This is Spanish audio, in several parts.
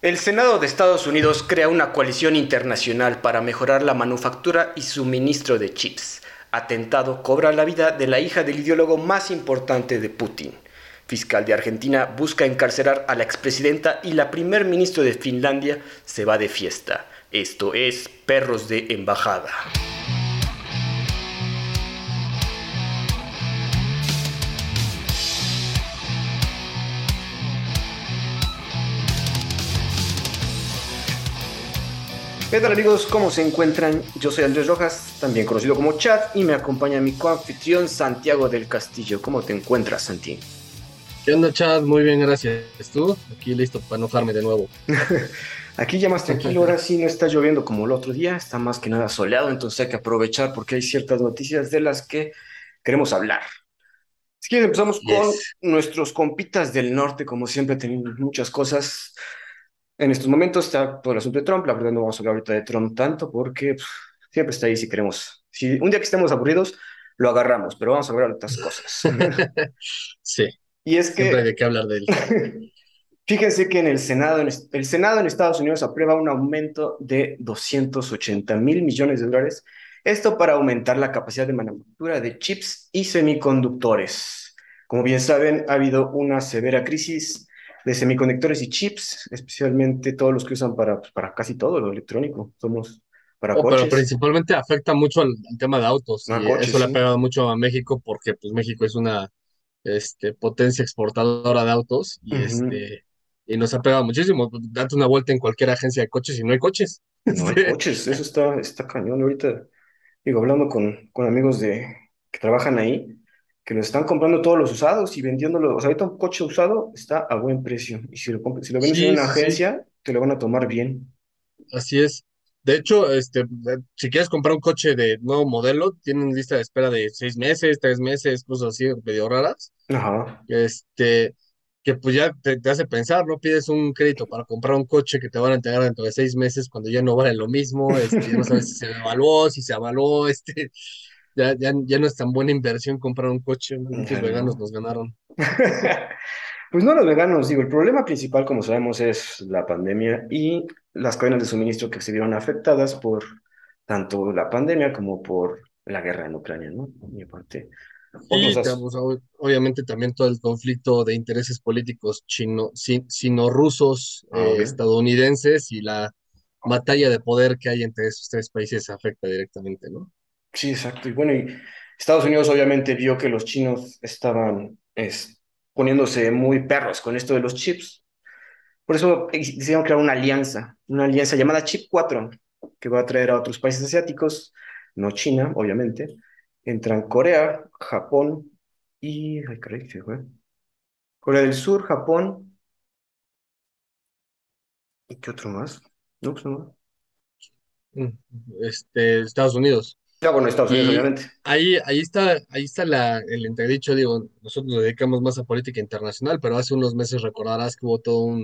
El Senado de Estados Unidos crea una coalición internacional para mejorar la manufactura y suministro de chips. Atentado cobra la vida de la hija del ideólogo más importante de Putin. Fiscal de Argentina busca encarcelar a la expresidenta y la primer ministro de Finlandia se va de fiesta. Esto es Perros de Embajada. ¿Qué tal amigos? ¿Cómo se encuentran? Yo soy Andrés Rojas, también conocido como Chad, y me acompaña mi coanfitrión Santiago del Castillo. ¿Cómo te encuentras, Santi? ¿Qué onda, Chad? Muy bien, gracias. ¿Tú? Aquí listo para enojarme de nuevo. Aquí ya más tranquilo, ahora sí no está lloviendo como el otro día, está más que nada soleado, entonces hay que aprovechar porque hay ciertas noticias de las que queremos hablar. Si quieren empezamos con nuestros compitas del norte, como siempre tenemos muchas cosas en estos momentos está todo el asunto de Trump, la verdad no vamos a hablar ahorita de Trump tanto porque pues, siempre está ahí si queremos. Si un día que estemos aburridos, lo agarramos, pero vamos a hablar de otras cosas. sí. Y es que... Siempre hay que hablar de él. Fíjense que en el Senado, el Senado en Estados Unidos aprueba un aumento de 280 mil millones de dólares. Esto para aumentar la capacidad de manufactura de chips y semiconductores. Como bien saben, ha habido una severa crisis de semiconductores y chips, especialmente todos los que usan para, pues, para casi todo lo electrónico. Somos para oh, Pero principalmente afecta mucho al, tema de autos. Ah, y eso le ha pegado mucho a México porque pues México es una este, potencia exportadora de autos y, este, y nos ha pegado muchísimo. Date una vuelta en cualquier agencia de coches y no hay coches. No hay coches, eso está, está cañón. Ahorita, digo, hablando con, con amigos de, que trabajan ahí, que lo están comprando todos los usados y vendiéndolo. O sea, ahorita un coche usado está a buen precio. Y si lo, si lo vendes en una agencia, te lo van a tomar bien. Así es. De hecho, este, si quieres comprar un coche de nuevo modelo, tienen lista de espera de seis meses, tres meses, cosas así medio raras. Ajá. Este, que pues ya te, hace pensar, ¿no? Pides un crédito para comprar un coche que te van a entregar dentro de seis meses cuando ya no vale lo mismo, este, no sabes si se evaluó, si se avaló, este, ya, ya, ya no es tan buena inversión comprar un coche. Muchos veganos nos ganaron. pues no los veganos, digo, el problema principal, como sabemos, es la pandemia y las cadenas de suministro que se vieron afectadas por tanto la pandemia como por la guerra en Ucrania, ¿no? Y aparte. Y obviamente también todo el conflicto de intereses políticos chino, sino-rusos, ah, eh, estadounidenses y la batalla de poder que hay entre esos tres países afecta directamente, ¿no? Sí, exacto. Y bueno, Estados Unidos obviamente vio que los chinos estaban poniéndose muy perros con esto de los chips. Por eso decidieron crear una alianza, una alianza llamada Chip 4, que va a traer a otros países asiáticos, no China, obviamente. Entran Corea, Japón y... Ay, caray, ¿sí fue? Corea del Sur, Japón. ¿Y qué otro más? No, pues. Mm, este, Estados Unidos. Ya, bueno, Estados Unidos, obviamente. Ahí, ahí está, ahí está la, el entredicho, digo, nosotros nos dedicamos más a política internacional, pero hace unos meses recordarás que hubo toda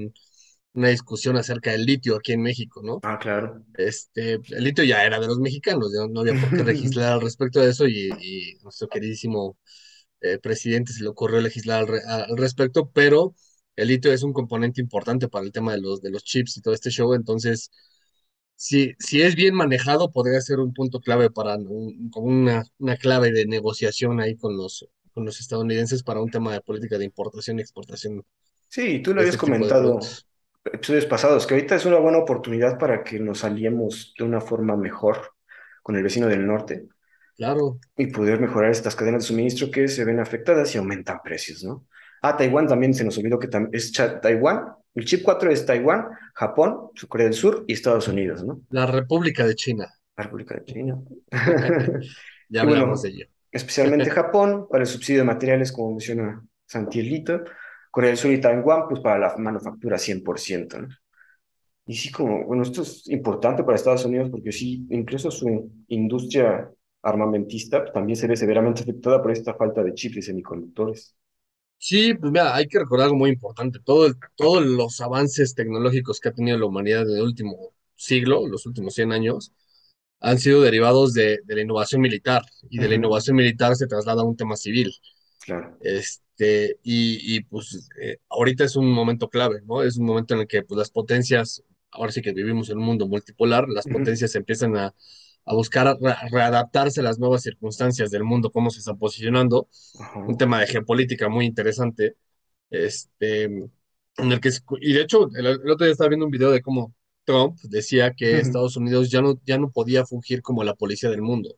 una discusión acerca del litio aquí en México, ¿no? Ah, claro. Este, el litio ya era de los mexicanos, no había por qué legislar al respecto de eso y, nuestro queridísimo eh, presidente se le ocurrió legislar al, al, respecto, pero el litio es un componente importante para el tema de los, de los chips y todo este show, entonces si, si es bien manejado, podría ser un punto clave para como una, una clave de negociación ahí con los, con los estadounidenses para un tema de política de importación y exportación. Sí, tú lo habías este comentado episodios pasados, que ahorita es una buena oportunidad para que nos aliemos de una forma mejor con el vecino del norte. Claro. Y poder mejorar estas cadenas de suministro que se ven afectadas y aumentan precios, ¿no? Ah, Taiwán también se nos olvidó que es Taiwán el chip 4 es Taiwán, Japón, Corea del Sur y Estados Unidos, ¿no? La República de China. La República de China. ya hablamos de ello. Especialmente Japón, para el subsidio de materiales, como menciona Santielito. Corea del Sur y Taiwán, pues para la manufactura 100%, ¿no? Y sí, como, bueno, esto es importante para Estados Unidos porque sí, incluso su industria armamentista también se ve severamente afectada por esta falta de chips y semiconductores. Sí, pues mira, hay que recordar algo muy importante. Todo todos los avances tecnológicos que ha tenido la humanidad en el último siglo, los últimos 100 años, han sido derivados de, la innovación militar. Y de la innovación militar se traslada a un tema civil. Claro. Este, y, pues eh, ahorita es un momento clave, ¿no? Es un momento en el que pues, las potencias, ahora sí que vivimos en un mundo multipolar, las potencias empiezan a, a buscar readaptarse a las nuevas circunstancias del mundo, cómo se está posicionando. Un tema de geopolítica muy interesante. Este, en el que, y de hecho, el, otro día estaba viendo un video de cómo Trump decía que Estados Unidos ya no, ya no podía fungir como la policía del mundo.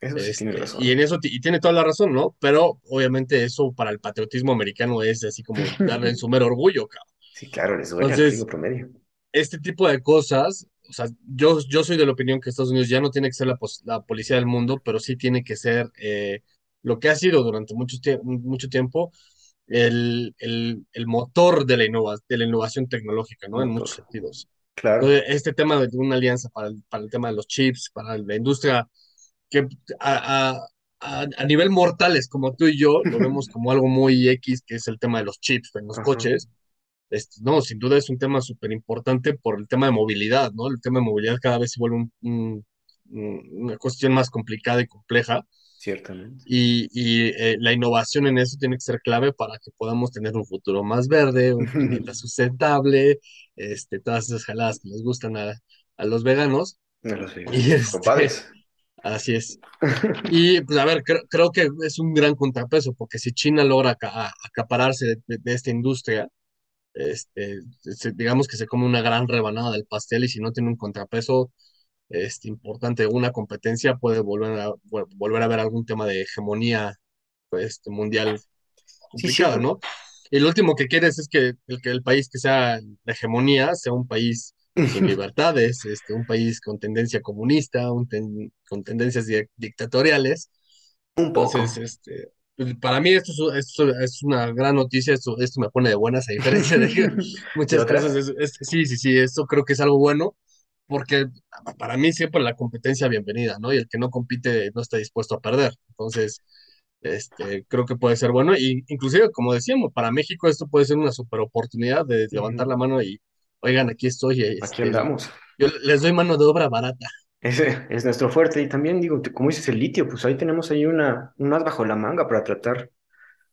Eso sí tiene este, razón. Y en eso y tiene toda la razón, ¿no? Pero obviamente eso para el patriotismo americano es así como darle en su mero orgullo, cabrón. Sí, claro, les duele Entonces, promedio. Este tipo de cosas o sea, yo, yo soy de la opinión que Estados Unidos ya no tiene que ser la, la policía del mundo, pero sí tiene que ser eh, lo que ha sido durante mucho, mucho tiempo el, el, el motor de la, de la innovación tecnológica, ¿no? En muchos sentidos. Claro. este tema de una alianza para el, para el tema de los chips, para la industria, que a, a, a, nivel mortales como tú y yo, lo vemos como algo muy X, que es el tema de los chips en los coches no, sin duda es un tema súper importante por el tema de movilidad, ¿no? El tema de movilidad cada vez se vuelve una cuestión más complicada y compleja. Ciertamente. Y, eh, la innovación en eso tiene que ser clave para que podamos tener un futuro más verde, un planeta sustentable, este, todas esas jaladas que les gustan a, los veganos. A los veganos. Este, así es. Y pues a ver, creo, que es un gran contrapeso, porque si China logra acapararse de esta industria, este, digamos que se come una gran rebanada del pastel y si no tiene un contrapeso este, importante, una competencia, puede volver a, volver a ver algún tema de hegemonía pues, mundial complicado, ¿no? Y lo último que quieres es que el, que el país que sea de hegemonía sea un país sin libertades, este, un país con tendencia comunista, un con tendencias dictatoriales. Un poco. Entonces, este, para mí esto es, esto es, una gran noticia, esto, esto me pone de buenas a diferencia de muchas cosas. sí, sí, sí, esto creo que es algo bueno, porque para mí siempre la competencia bienvenida, ¿no? Y el que no compite no está dispuesto a perder. Entonces, este, creo que puede ser bueno. Y inclusive, como decíamos, para México esto puede ser una super oportunidad de levantar la mano y, oigan, aquí estoy. Este, aquí andamos. Yo les doy mano de obra barata. Ese es nuestro fuerte. Y también digo, como dices, el litio, pues ahí tenemos ahí una, un as bajo la manga para tratar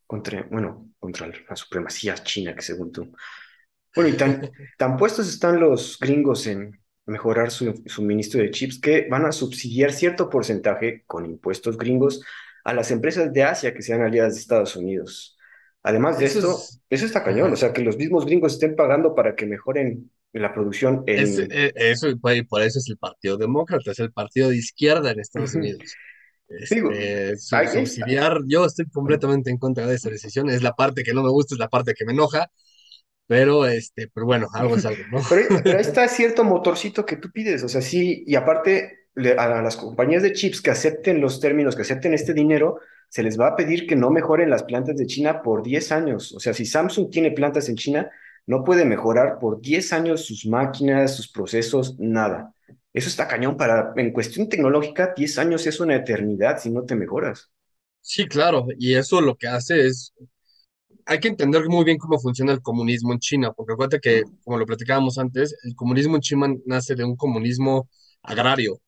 contra, bueno, contra la supremacía china, que según tú. Bueno, y tan, tan puestos están los gringos en mejorar su suministro de chips que van a subsidiar cierto porcentaje con impuestos gringos a las empresas de Asia que sean aliadas de Estados Unidos. Además de esto, eso está cañón, o sea, que los mismos gringos estén pagando para que mejoren la producción. En... Eh, eso, por eso es el Partido Demócrata, es el partido de izquierda en Estados Unidos. Este, subsidiar, yo estoy completamente en contra de esa decisión, es la parte que no me gusta, es la parte que me enoja, pero este, pero bueno, algo es algo, ¿no? Pero, ahí está cierto motorcito que tú pides, o sea, sí, y aparte a las compañías de chips que acepten los términos, que acepten este dinero, se les va a pedir que no mejoren las plantas de China por 10 años. O sea, si Samsung tiene plantas en China, no puede mejorar por 10 años sus máquinas, sus procesos, nada. Eso está cañón para, en cuestión tecnológica, 10 años es una eternidad si no te mejoras. Sí, claro, y eso lo que hace es, hay que entender muy bien cómo funciona el comunismo en China, porque acuérdate que, como lo platicábamos antes, el comunismo en China nace de un comunismo agrario,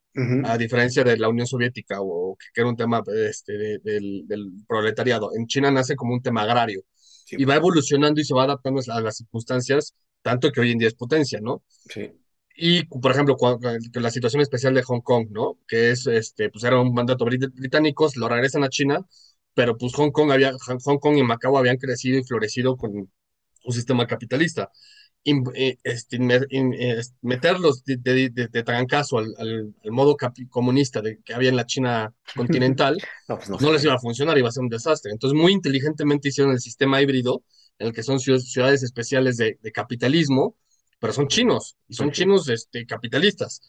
a diferencia de la Unión Soviética, o que era un tema este, del, del proletariado. En China nace como un tema agrario y va evolucionando y se va adaptando a las circunstancias, tanto que hoy en día es potencia, ¿no? Sí. Y, por ejemplo, la situación especial de Hong Kong, ¿no? Que es, este, pues era un mandato británico, lo regresan a China, pero pues Hong Kong, había, Hong Kong y Macao habían crecido y florecido con un sistema capitalista. Eh, este, meterlos de, de, de, trancazo al, al, modo comunista de, que había en la China continental, pues no, les iba a funcionar, iba a ser un desastre. Entonces, muy inteligentemente hicieron el sistema híbrido, en el que son ciudades especiales de, capitalismo, pero son chinos, y son chinos este, capitalistas.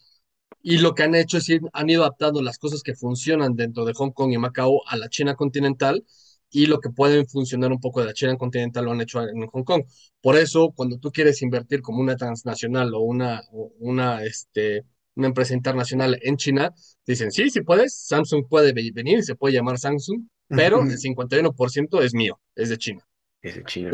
Y lo que han hecho es ir, han ido adaptando las cosas que funcionan dentro de Hong Kong y Macao a la China continental, y lo que pueden funcionar un poco de la China continental lo han hecho en Hong Kong. Por eso, cuando tú quieres invertir como una transnacional o una, una, este, una empresa internacional en China, dicen, sí, sí puedes, Samsung puede venir, se puede llamar Samsung, pero el 51% es mío, es de China. Es de China.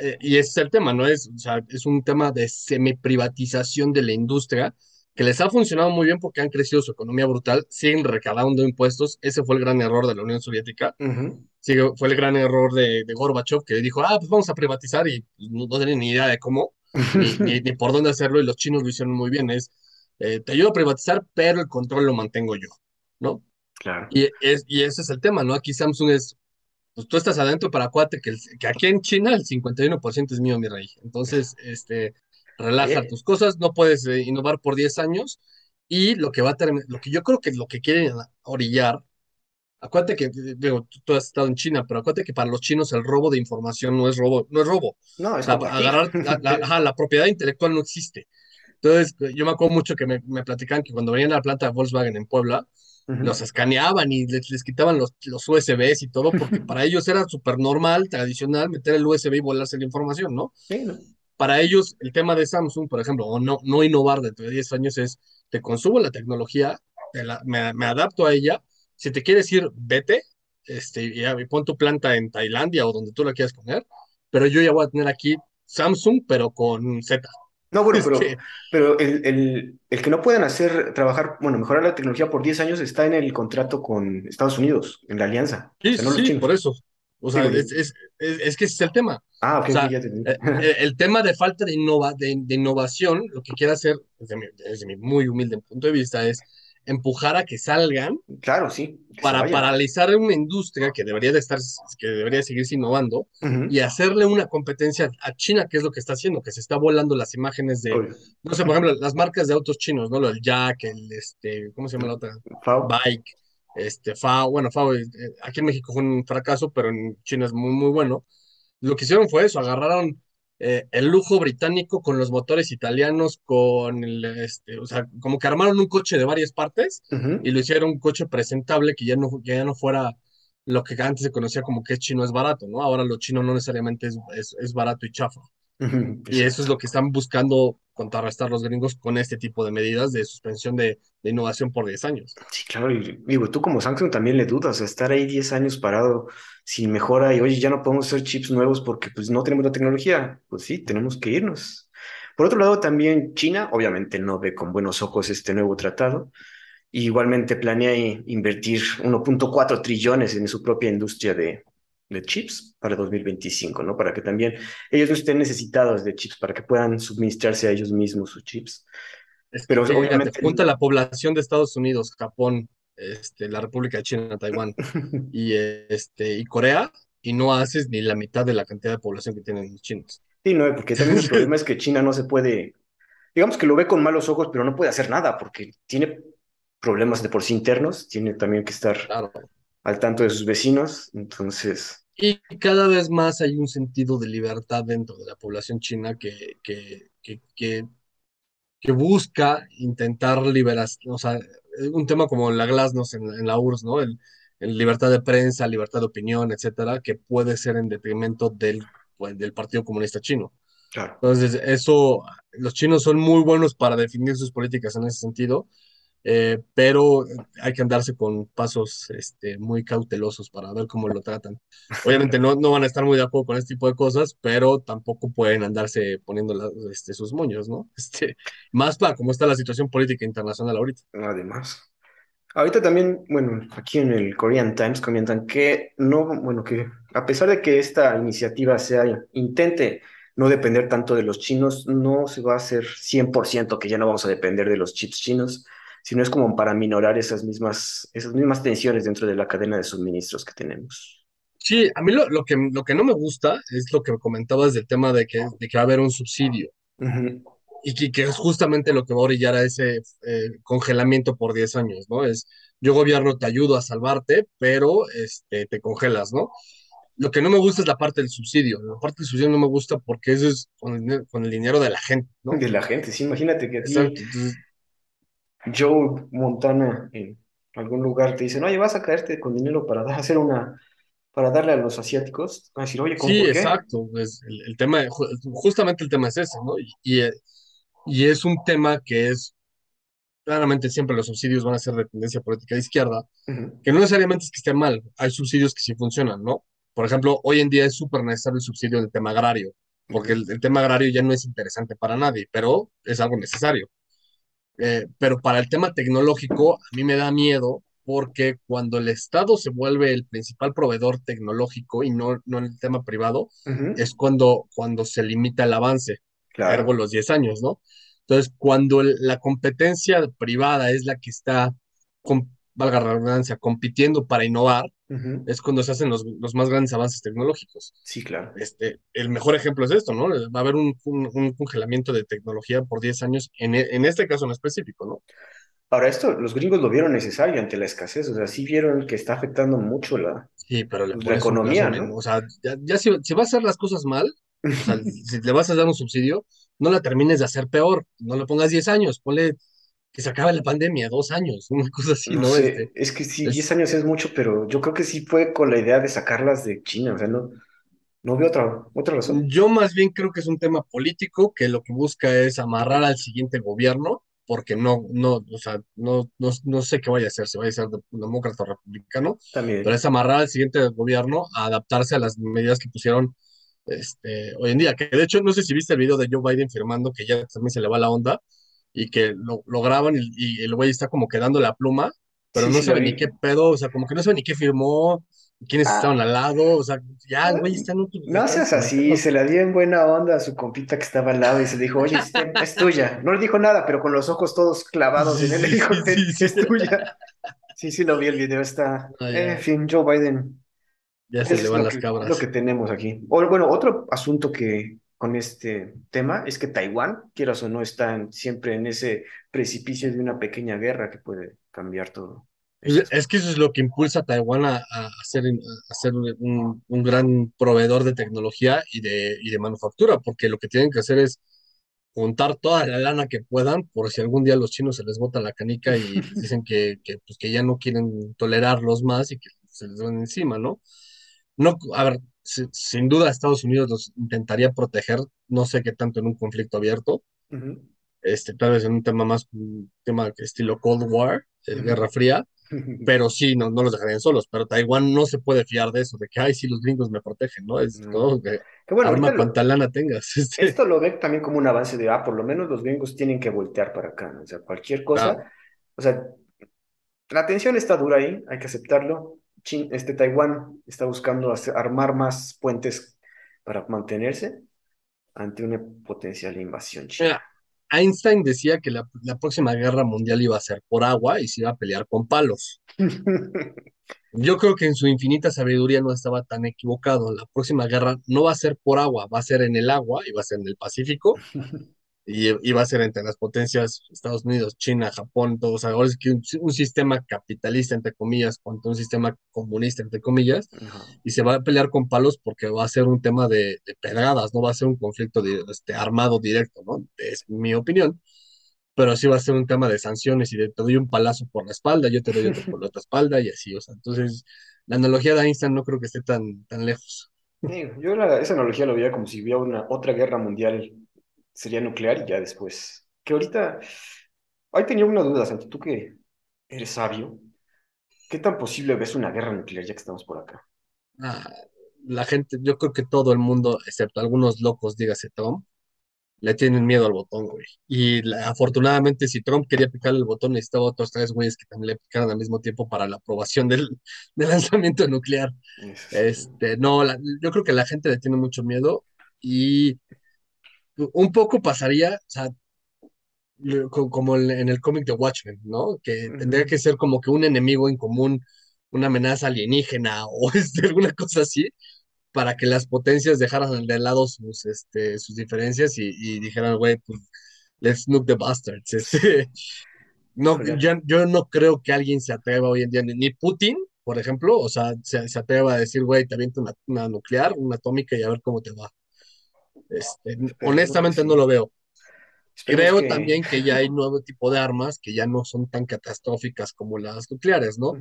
Eh, y ese es el tema, ¿no? Es, o sea, es un tema de semi-privatización de la industria que les ha funcionado muy bien porque han crecido su economía brutal, siguen recaudando impuestos. Ese fue el gran error de la Unión Soviética. fue el gran error de, de, Gorbachev, que dijo, ah, pues vamos a privatizar y no, no tenía ni idea de cómo, ni, ni, por dónde hacerlo, y los chinos lo hicieron muy bien. Es, eh, te ayudo a privatizar, pero el control lo mantengo yo, ¿no? Claro. Y, es, y ese es el tema, ¿no? Aquí Samsung es, pues tú estás adentro para cuate, que, que aquí en China el 51% es mío, mi rey. Entonces, este, relaja tus cosas, no puedes eh, innovar por 10 años y lo que va a lo que yo creo que lo que quieren orillar, acuérdate que, digo, tú, has estado en China, pero acuérdate que para los chinos el robo de información no es robo, no es robo. No, es agarrar la, la, propiedad intelectual no existe. Entonces, yo me acuerdo mucho que me, me platican que cuando venían a la planta de Volkswagen en Puebla, los escaneaban y les, les quitaban los, los, USBs y todo, porque para ellos era súper normal, tradicional, meter el USB y volarse la información, ¿no? Sí, ¿no? Para ellos el tema de Samsung, por ejemplo, o no, no innovar dentro de 10 años es, te consumo la tecnología, me, adapto a ella, si te quieres ir, vete, este, y, y pon tu planta en Tailandia o donde tú la quieras poner, pero yo ya voy a tener aquí Samsung, pero con Z. No, bueno, pero, pero el, el, el, que no pueden hacer, trabajar, bueno, mejorar la tecnología por 10 años está en el contrato con Estados Unidos, en la alianza. Sí, sí, por eso. O sea, es, es, es, que ese es el tema. Ah, ok, ya te eh, eh, el, tema de falta de, innova, de, innovación, lo que quiere hacer, desde mi, desde mi, muy humilde punto de vista, es empujar a que salgan. Claro, sí. Para paralizar una industria que debería de estar, que debería seguirse innovando y hacerle una competencia a China, que es lo que está haciendo, que se está volando las imágenes de, no sé, por ejemplo, las marcas de autos chinos, ¿no? El Jack, el, este, ¿cómo se llama la otra? Bike este, FAO, bueno, FAO eh, aquí en México fue un fracaso, pero en China es muy, muy bueno. Lo que hicieron fue eso, agarraron eh, el lujo británico con los motores italianos, con el, este, o sea, como que armaron un coche de varias partes y lo hicieron un coche presentable que ya no, ya no fuera lo que antes se conocía como que chino es barato, ¿no? Ahora lo chino no necesariamente es, es, es barato y chafa. Y eso es lo que están buscando contrarrestar los gringos con este tipo de medidas de suspensión de, innovación por 10 años. Sí, claro, y digo, tú como Samsung también le dudas, estar ahí 10 años parado sin mejora y oye, ya no podemos hacer chips nuevos porque pues no tenemos la tecnología. Pues sí, tenemos que irnos. Por otro lado, también China obviamente no ve con buenos ojos este nuevo tratado. igualmente planea invertir 1.4 trillones en su propia industria de, de chips para 2025, ¿no? Para que también ellos no estén necesitados de chips, para que puedan suministrarse a ellos mismos sus chips. Pero obviamente... Junta la población de Estados Unidos, Japón, este, la República de China, Taiwán y, este, y Corea, y no haces ni la mitad de la cantidad de población que tienen los chinos. Sí, no, porque también el problema es que China no se puede, digamos que lo ve con malos ojos, pero no puede hacer nada porque tiene problemas de por sí internos, tiene también que estar al tanto de sus vecinos, entonces y cada vez más hay un sentido de libertad dentro de la población china que, que, que, que, busca intentar liberar, o sea, un tema como la glasnost en, en la URSS, ¿no? El, libertad de prensa, libertad de opinión, etcétera, que puede ser en detrimento del, pues, del Partido Comunista Chino. Entonces, eso, los chinos son muy buenos para definir sus políticas en ese sentido, eh, pero hay que andarse con pasos este, muy cautelosos para ver cómo lo tratan. Obviamente no, no van a estar muy de acuerdo con este tipo de cosas, pero tampoco pueden andarse poniendo este, sus moños, ¿no? Este, más para cómo está la situación política internacional ahorita. Además. Ahorita también, bueno, aquí en el Korean Times comentan que no, bueno, que a pesar de que esta iniciativa sea, intente no depender tanto de los chinos, no se va a hacer 100% que ya no vamos a depender de los chips chinos, sino es como para minorar esas mismas, esas mismas tensiones dentro de la cadena de suministros que tenemos. Sí, a mí lo, lo, que, lo que no me gusta es lo que comentabas del tema de que, de que va a haber un subsidio. Y que, que, es justamente lo que va a orillar a ese eh, congelamiento por 10 años, ¿no? Es, yo gobierno te ayudo a salvarte, pero este, te congelas, ¿no? Lo que no me gusta es la parte del subsidio. La parte del subsidio no me gusta porque eso es con el, con el dinero de la gente, ¿no? De la gente, sí, imagínate que Joe Montana en algún lugar te dicen, oye, vas a caerte con dinero para hacer una, para darle a los asiáticos, a decir, oye, ¿cómo Sí, por exacto. Es el, el tema, justamente el tema es ese, ¿no? Y, y, es un tema que es, claramente siempre los subsidios van a ser de tendencia política de izquierda, que no necesariamente es que esté mal, hay subsidios que sí funcionan, ¿no? Por ejemplo, hoy en día es súper necesario el subsidio del tema agrario, porque el, el tema agrario ya no es interesante para nadie, pero es algo necesario. Eh, pero para el tema tecnológico, a mí me da miedo porque cuando el Estado se vuelve el principal proveedor tecnológico y no, no en el tema privado, es cuando, cuando se limita el avance, claro. los 10 años, ¿no? Entonces, cuando la competencia privada es la que está, con, valga la redundancia, compitiendo para innovar, es cuando se hacen los, los, más grandes avances tecnológicos. Sí, claro. Este, el mejor ejemplo es esto, ¿no? Va a haber un, un, congelamiento de tecnología por 10 años, en, en este caso en específico, ¿no? Ahora, esto los gringos lo vieron necesario ante la escasez, o sea, sí vieron que está afectando mucho la, sí, pero la economía, ¿no? O sea, ya, si, si, va a hacer las cosas mal, o sea, si le vas a dar un subsidio, no la termines de hacer peor, no le pongas 10 años, ponle que se acabe la pandemia, dos años, una cosa así, ¿no? Este, es que sí, 10 años es mucho, pero yo creo que sí fue con la idea de sacarlas de China, o sea, no, no veo otra, otra razón. Yo más bien creo que es un tema político que lo que busca es amarrar al siguiente gobierno porque no, no, o sea, no, no, no sé qué vaya a hacer, si vaya a ser demócrata o republicano, También. pero es amarrar al siguiente gobierno a adaptarse a las medidas que pusieron este, hoy en día, que de hecho no sé si viste el video de Joe Biden firmando que ya también se le va la onda y que lo, lo graban y, el güey está como quedando la pluma, pero no sabe ni qué pedo, o sea, como que no sabe ni qué firmó, quiénes ah. estaban al lado, o sea, ya, güey, está en No seas así, se la dio en buena onda a su compita que estaba al lado y se dijo, oye, es, tuya. No le dijo nada, pero con los ojos todos clavados en él le dijo, es tuya. Sí, sí, lo vi el video, está. Ah, en fin, Joe Biden. Ya se le van las cabras. Lo que tenemos aquí. bueno, otro asunto que con este tema es que Taiwán, quieras o no, está siempre en ese precipicio de una pequeña guerra que puede cambiar todo. Es que eso es lo que impulsa a Taiwán a, a ser, un, gran proveedor de tecnología y de, y de manufactura, porque lo que tienen que hacer es juntar toda la lana que puedan por si algún día a los chinos se les bota la canica y dicen que, que, pues, que ya no quieren tolerarlos más y que se les van encima, ¿no? No, a ver, sin duda Estados Unidos los intentaría proteger, no sé qué tanto en un conflicto abierto, este, tal vez en un tema más, un tema estilo Cold War, eh, Guerra Fría, pero sí, no, no los dejarían solos. Pero Taiwán no se puede fiar de eso, de que, ay, sí, los gringos me protegen, ¿no? Es todo que bueno, arma cuanta lana tengas. Este. Esto lo ve también como un avance de, ah, por lo menos los gringos tienen que voltear para acá, ¿no? O sea, cualquier cosa, o sea, la tensión está dura ahí, hay que aceptarlo. Este Taiwán está buscando armar más puentes para mantenerse ante una potencial invasión china. Einstein decía que la, próxima guerra mundial iba a ser por agua y se iba a pelear con palos. Yo creo que en su infinita sabiduría no estaba tan equivocado. La próxima guerra no va a ser por agua, va a ser en el agua y va a ser en el Pacífico y, va a ser entre las potencias Estados Unidos, China, Japón, todos. Ahora es que un, sistema capitalista, entre comillas, contra un sistema comunista, entre comillas, y se va a pelear con palos porque va a ser un tema de, pedradas, no va a ser un conflicto de, este, armado directo, ¿no? Es mi opinión. Pero sí va a ser un tema de sanciones y de te doy un palazo por la espalda, yo te doy otro por la otra espalda y así, o sea, entonces la analogía de Einstein no creo que esté tan, tan lejos. yo esa analogía lo veía como si hubiera una otra guerra mundial sería nuclear y ya después. Que ahorita, ahí tenía una duda, Santi, tú que eres sabio, ¿qué tan posible ves una guerra nuclear ya que estamos por acá? Ah, la gente, yo creo que todo el mundo, excepto algunos locos, dígase Trump, le tienen miedo al botón, güey. Y afortunadamente, si Trump quería picar el botón, necesitaba otros tres güeyes que también le picaran al mismo tiempo para la aprobación del, lanzamiento nuclear. Este, no, yo creo que la gente le tiene mucho miedo y un poco pasaría, o sea, como en el cómic de Watchmen, ¿no? Que tendría que ser como que un enemigo en común, una amenaza alienígena o este, alguna cosa así, para que las potencias dejaran de lado sus, este, sus diferencias y, dijeran, güey, pues, let's nuke the bastards. Este, no, yo, yo, no creo que alguien se atreva hoy en día, ni Putin, por ejemplo, o sea, se, se atreva a decir, güey, te aviento una, una nuclear, una atómica y a ver cómo te va. Este, honestamente no lo veo. Creo también que ya hay nuevo tipo de armas que ya no son tan catastróficas como las nucleares, ¿no?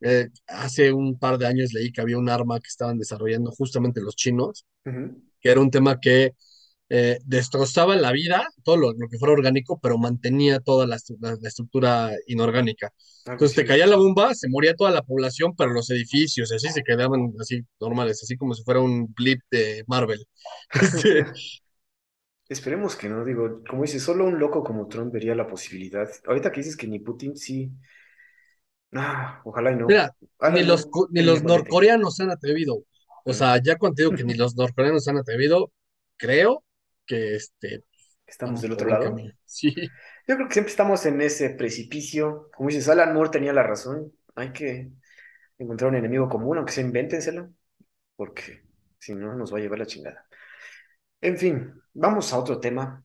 Eh, hace un par de años leí que había un arma que estaban desarrollando justamente los chinos, que era un tema que eh, destrozaba la vida, todo lo, que fuera orgánico, pero mantenía toda la, estructura inorgánica. Ah, Entonces te caía la bomba, se moría toda la población, pero los edificios así se quedaban así normales, así como si fuera un blip de Marvel. Este, Esperemos que no, digo, como dices, solo un loco como Trump vería la posibilidad. Ahorita que dices que ni Putin, sí. Ah, ojalá y no. Mira, ni los, ni los norcoreanos se han atrevido. O sea, ya cuando te digo que ni los norcoreanos se han atrevido, creo que este, estamos del otro lado. camino. Sí. Yo creo que siempre estamos en ese precipicio. Como dices, Alan Moore tenía la razón. Hay que encontrar un enemigo común, aunque sea invéntenselo, porque si no nos va a llevar la chingada. En fin, vamos a otro tema.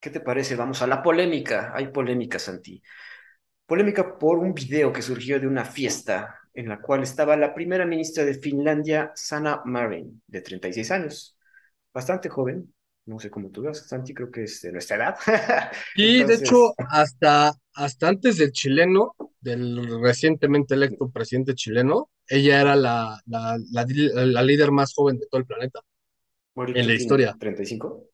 ¿Qué te parece? Vamos a la polémica. Hay polémica, Santi. Polémica por un video que surgió de una fiesta en la cual estaba la primera ministra de Finlandia, Sanna Marin, de 36 años. Bastante joven. No sé cómo tú ves, Santi, creo que es de nuestra edad. Y de hecho, hasta, hasta antes del chileno, del recientemente electo presidente chileno, ella era la, la, la, la líder más joven de todo el planeta Boric, en ¿qué la historia. ¿35?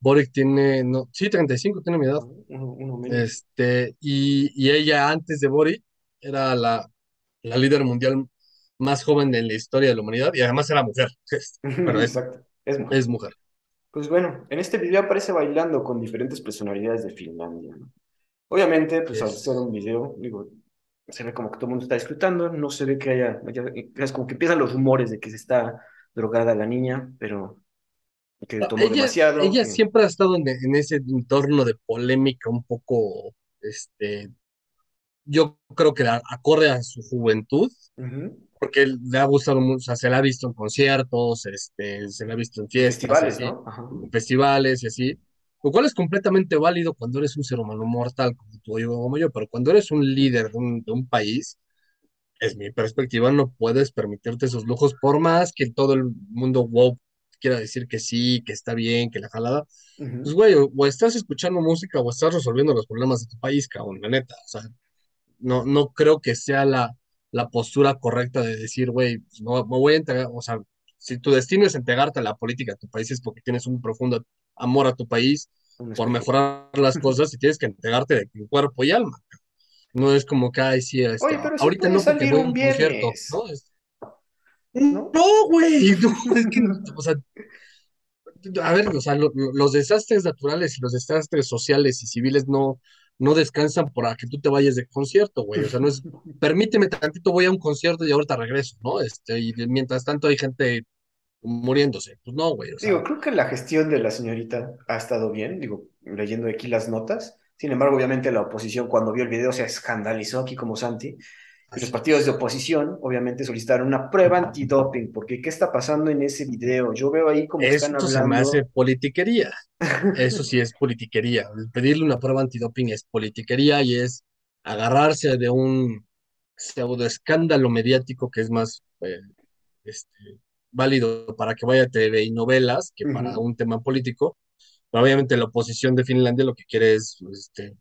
Boric tiene, no, sí, 35 tiene mi edad. Uno, uno menos. Este, y, y ella antes de Boric era la, la líder mundial más joven de la historia de la humanidad y además era mujer, pero es, Exacto, es mujer. es mujer. Pues bueno, en este video aparece bailando con diferentes personalidades de Finlandia, ¿no? Obviamente, pues al ser un video, digo, se ve como que todo el mundo está disfrutando, no se ve que haya, haya- es como que empiezan los rumores de que se está drogada la niña, pero que no, tomó ella, demasiado, ella que... siempre ha estado en, en ese entorno de polémica un poco, este, yo creo que acorde a su juventud, Ujú. porque le ha gustado mucho, o sea, se la ha visto en conciertos, este, se la ha visto en fiestas festivales, así, ¿no? Festivales y así, lo cual es completamente válido cuando eres un ser humano mortal como tú o yo, como yo, pero cuando eres un líder de un, de un país, es mi perspectiva, no puedes permitirte esos lujos, por más que todo el mundo wow quiera decir que sí, que está bien, que la jalada, pues Ujú. güey, o, o estás escuchando música o estás resolviendo los problemas de tu país, cabrón, la neta, o sea, no, no creo que sea la, la postura correcta de decir, güey, pues, no, me voy a entregar, o sea, si tu destino es entregarte a la política de tu país es porque tienes un profundo amor a tu país por mejorar las cosas y tienes que entregarte de tu cuerpo y alma. No es como que, ay, sí, este, Oye, pero sí ahorita no porque voy a un concierto, ¿no? Es- ¿no? no, güey, no, es que, o sea, a ver, o sea, lo- lo- los desastres naturales y los desastres sociales y civiles no, no descansan para que tú te vayas de concierto, güey. O sea, no es, permíteme tantito, voy a un concierto y ahorita regreso, ¿no? Este, y mientras tanto hay gente muriéndose. Pues no, güey, Digo, creo que la gestión de la señorita ha estado bien, digo, leyendo aquí las notas. Sin embargo, obviamente la oposición cuando vio el video se escandalizó aquí como Santi. Y los partidos de oposición, obviamente, solicitaron una prueba antidoping, porque ¿qué está pasando en ese video? Yo veo ahí como que están Eso se me hace hablando. politiquería. Eso sí es politiquería. Pedirle una prueba antidoping es politiquería y es agarrarse de un pseudo escándalo mediático que es más eh, este, válido para que vaya a TV y novelas que para un tema político. Pero obviamente la oposición de Finlandia lo que quiere es este,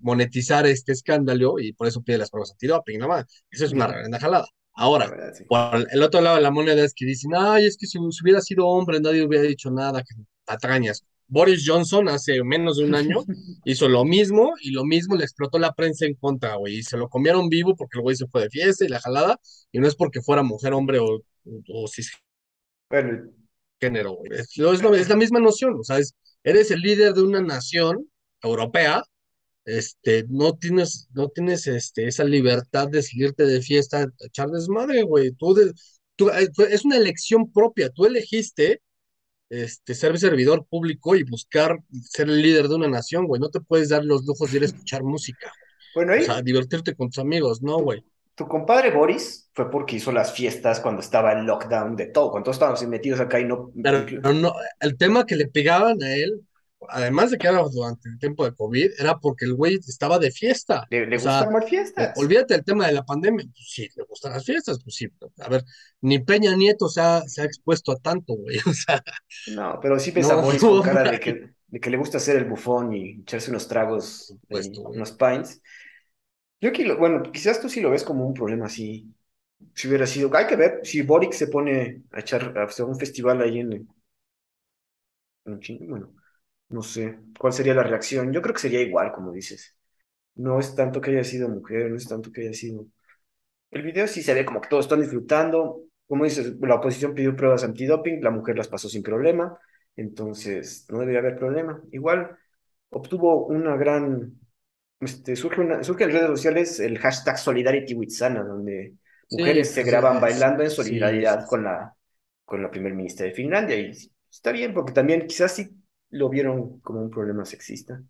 monetizar este escándalo y por eso pide las pruebas antidoping, nada más. Eso es una reverenda jalada. La Ahora, verdad, sí. por el otro lado de la moneda es que dicen, ay, es que si, si hubiera sido hombre nadie hubiera dicho nada, que patrañas. Boris Johnson hace menos de un año hizo lo mismo y lo mismo le explotó la prensa en contra, güey, y se lo comieron vivo porque el güey se fue de fiesta y la jalada, y no es porque fuera mujer, hombre o, o Bueno, cisgénero, güey. Es la, es la misma noción, o sea, es, eres el líder de una nación europea, este, no tienes, no tienes este, esa libertad de salirte de fiesta, echar desmadre, güey. Tú, de- tú- eh, fue- es una elección propia, tú elegiste este, ser servidor público y buscar ser el líder de una nación, güey. No te puedes dar los lujos de ir a escuchar música, bueno, o sea, ahí divertirte con tus amigos, no, güey. tu compadre Boris fue porque hizo las fiestas cuando estaba el lockdown de todo, cuando todos estábamos metidos acá y no... Pero no, el tema que le pegaban a él, además de que era durante el tiempo de COVID, era porque el güey estaba de fiesta. Le, le O sea, más eh, fiestas. olvídate del tema de la pandemia. Pues sí, le gustan las fiestas, pues sí. a ver, ni Peña Nieto se ha, se ha expuesto a tanto, güey. O sea, No, pero sí ves a no, con cara de man, que, de que le gusta hacer el bufón y echarse unos tragos, supuesto, unos pints. Yo aquí, lo- bueno, quizás tú sí lo ves como un problema así. Si hubiera sido, hay que ver si Boric se pone a echar a hacer un festival ahí en, en bueno, no sé cuál sería la reacción. Yo creo que sería igual, como dices. No es tanto que haya sido mujer, no es tanto que haya sido. El video sí se ve como que todos están disfrutando. Como dices, la oposición pidió pruebas antidoping, la mujer las pasó sin problema. entonces no debería haber problema. Igual obtuvo una gran, este, surge, una, surge en redes sociales el hashtag Solidarity with Sana, donde mujeres se graban bailando en solidaridad con la, con la primer ministra de Finlandia y está bien porque también quizás sí lo vieron como un problema sexista.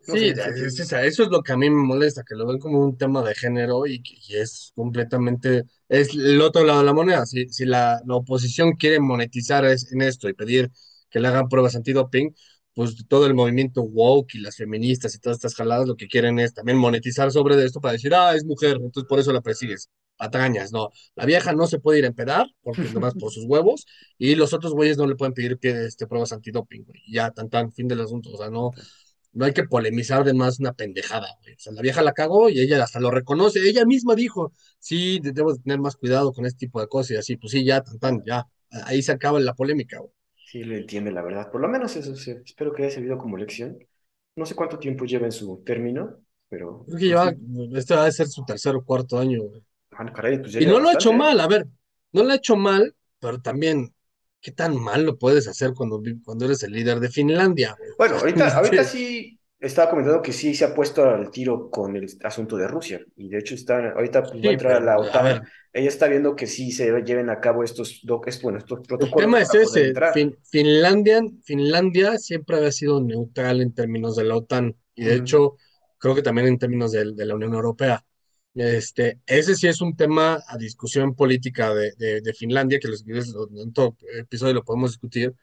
sí, eso es lo que a mí me molesta, que lo ven como un tema de género y, es completamente, es el otro lado de la moneda. Si, si la, la oposición quiere monetizar en esto y pedir que le hagan pruebas antidoping, pues todo el movimiento woke y las feministas y todas estas jaladas lo que quieren es también monetizar sobre esto para decir, ah, es mujer, entonces por eso la persigues. Patañas, no. La vieja no se puede ir a empedar, porque es nomás por sus huevos, y los otros güeyes no le pueden pedir que este, pruebas antidoping, güey. Ya, tan, tan, fin del asunto. O sea, no, no hay que polemizar de más una pendejada, güey. O sea, la vieja la cagó y ella hasta lo reconoce. Ella misma dijo, sí, debo tener más cuidado con este tipo de cosas y así. Pues sí, ya, tan, tan, ya. Ahí se acaba la polémica, güey. Sí, lo entiende, la verdad. Por lo menos eso, sí, espero que haya servido como lección. No sé cuánto tiempo lleva en su término, pero... Creo que lleva, este va a ser su tercer o cuarto año, güey. Ah, caray, pues y no lo ha hecho mal, a ver, no lo ha hecho mal, pero también, ¿qué tan mal lo puedes hacer cuando, cuando eres el líder de Finlandia? Bueno, ahorita, ahorita sí estaba comentando que sí se ha puesto al tiro con el asunto de Rusia y de hecho está ahorita pues, va a entrar a la OTAN. Ella está viendo que sí se lleven a cabo estos, bueno, estos protocolos. El tema es ese, Finlandia, Finlandia siempre había sido neutral en términos de la OTAN y de hecho creo que también en términos de, la Unión Europea. Este, ese sí es un tema a discusión política de, de, Finlandia, que los, en todo episodio lo podemos discutir,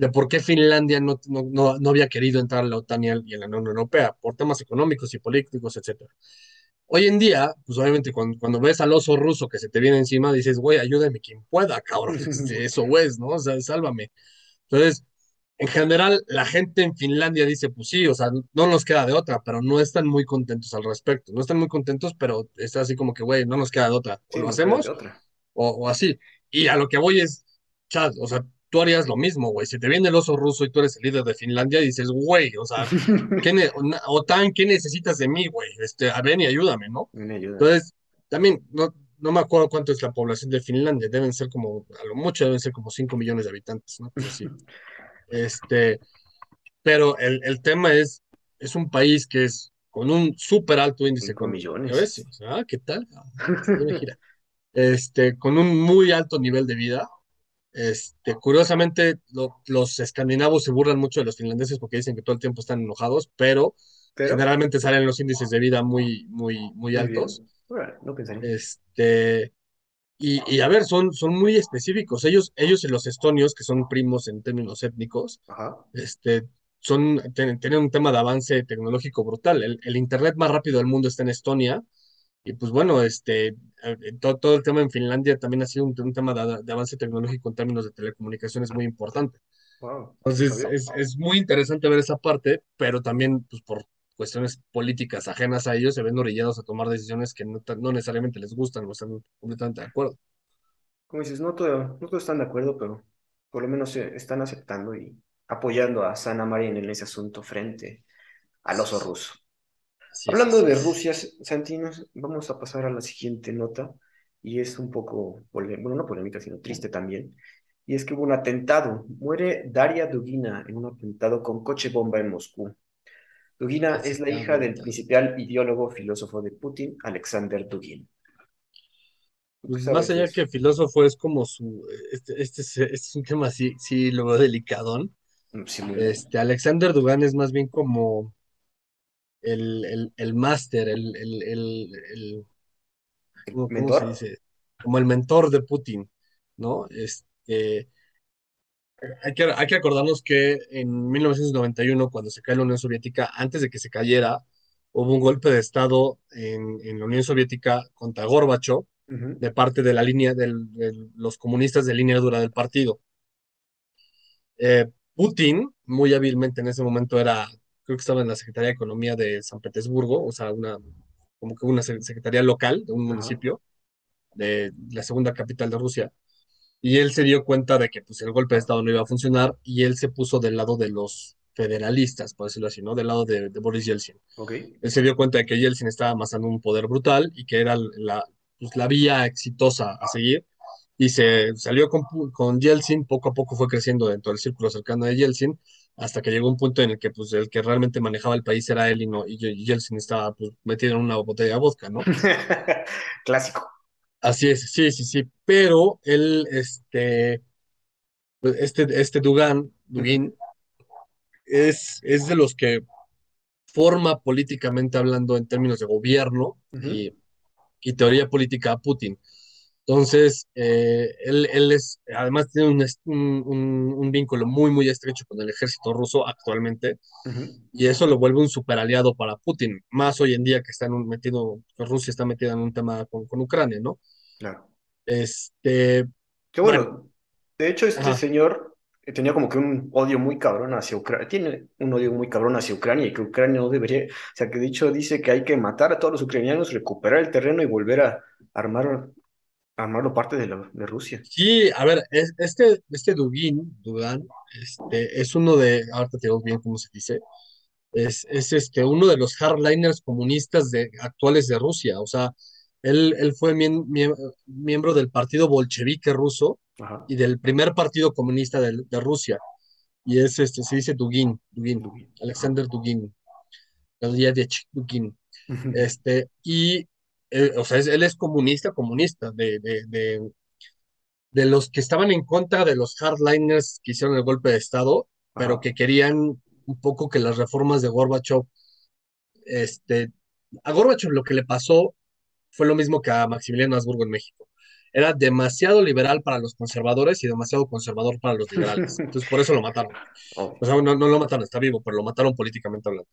de por qué Finlandia no, no, no, había querido entrar a la OTAN y a la Unión Europea, por temas económicos y políticos, etc. Hoy en día, pues obviamente cuando, cuando ves al oso ruso que se te viene encima, dices, güey, ayúdame quien pueda, cabrón, este, eso es, ¿no? O sea, sálvame. Entonces, en general, la gente en Finlandia dice, pues sí, o sea, no nos queda de otra, pero no están muy contentos al respecto. No están muy contentos, pero está así como que, güey, no nos queda de otra. O lo hacemos, o, o, así. Y a lo que voy es, chat, o sea, tú harías lo mismo, güey. Si te viene el oso ruso y tú eres el líder de Finlandia, dices, güey, o sea, ¿qué OTAN, ¿qué necesitas de mí, güey? Este, a ven y ayúdame, ¿no? Entonces, también, no, no me acuerdo cuánto es la población de Finlandia, deben ser como, a lo mucho deben ser como 5 millones de habitantes, ¿no? Sí. Este, pero el, el, tema es, es un país que es con un súper alto índice. con millones. Ah, ¿qué tal? Este, con un muy alto nivel de vida este, curiosamente, los escandinavos se burlan mucho de los finlandeses porque dicen que todo el tiempo están enojados, pero, generalmente salen los índices de vida muy, muy, muy, altos. este, y, a ver, son, son muy específicos. Ellos, ellos y los estonios, que son primos en términos étnicos, este, son, tienen, un tema de avance tecnológico brutal. El, el Internet más rápido del mundo está en Estonia y pues bueno, este, eh, todo, todo el tema en Finlandia también ha sido un, tema de, avance tecnológico en términos de telecomunicaciones muy importante. Entonces es, es, muy interesante ver esa parte, pero también pues, por cuestiones políticas ajenas a ellos se ven orillados a tomar decisiones que no, no necesariamente les gustan o están completamente de acuerdo. Como dices, no, todo, no todos están de acuerdo, pero por lo menos se están aceptando y apoyando a Sana Marin en ese asunto frente al oso ruso. Hablando de Rusia, Santinos, vamos a pasar a la siguiente nota, y es un poco, bueno, no polémica, sino triste también, y es que hubo un atentado. Muere Daria Dugina en un atentado con coche bomba en Moscú. Dugina es la hija del principal ideólogo filósofo de Putin, Alexander Dugin. Pues más allá que filósofo es como su, este, este, este, es un tema así, sí, luego delicadón. Mm, este, Alexander Dugin es más bien como el, el, máster, el, el, ¿cómo, se dice? Como el mentor de Putin, ¿no? Este, hay que, hay que acordarnos que en 1991, cuando se cae la Unión Soviética, antes de que se cayera, hubo un golpe de Estado en, en la Unión Soviética contra Gorbachev de parte de la línea de los comunistas de línea dura del partido. Eh, Putin, muy hábilmente en ese momento era creo que estaba en la Secretaría de Economía de San Petersburgo, o sea, una, como que una secretaría local de un municipio de la segunda capital de Rusia. Y él se dio cuenta de que pues, el golpe de Estado no iba a funcionar y él se puso del lado de los federalistas, por decirlo así, ¿no? Del lado de, Boris Yeltsin. Okay. Él se dio cuenta de que Yeltsin estaba amasando un poder brutal y que era la, pues, la vía exitosa a seguir y se salió con, con Yeltsin, poco a poco fue creciendo dentro del círculo cercano de Yeltsin, hasta que llegó un punto en el que pues, el que realmente manejaba el país era él y, no, y Yeltsin estaba pues, metido en una botella de vodka, ¿no? Clásico. Así es, sí, sí, sí, pero él, este, pues, este, este Dugan, Dugin, es, es de los que forma políticamente hablando en términos de gobierno y, y, teoría política a Putin. Entonces, eh, él, él, es, además tiene un, un, un, vínculo muy, muy estrecho con el ejército ruso actualmente, y eso lo vuelve un super aliado para Putin, más hoy en día que está metido, que Rusia está metida en un tema con, con Ucrania, ¿no? Claro. Este. Qué bueno. De hecho, este señor tenía como que un odio muy cabrón hacia Ucrania. Tiene un odio muy cabrón hacia Ucrania y que Ucrania no debería. O sea, que de hecho dice que hay que matar a todos los ucranianos, recuperar el terreno y volver a armar armarlo parte de, la, de Rusia. Sí, a ver, este, este Dugin, Dugan, este, es uno de, ahorita te digo bien cómo se dice, es, es este, uno de los hardliners comunistas de, actuales de Rusia, o sea, él, él fue miembro del partido bolchevique ruso y del primer partido comunista de, de, Rusia. Y es este, se dice Dugin, Dugin, Dugin. Alexander Dugin, Dugin. Este, y, eh, o sea, él es comunista, comunista, de, de, de, de, los que estaban en contra de los hardliners que hicieron el golpe de Estado, pero que querían un poco que las reformas de Gorbachev, este, a Gorbachev lo que le pasó fue lo mismo que a Maximiliano Habsburgo en México. Era demasiado liberal para los conservadores y demasiado conservador para los liberales. Entonces, por eso lo mataron. Oh. O sea, no, no lo mataron, está vivo, pero lo mataron políticamente hablando.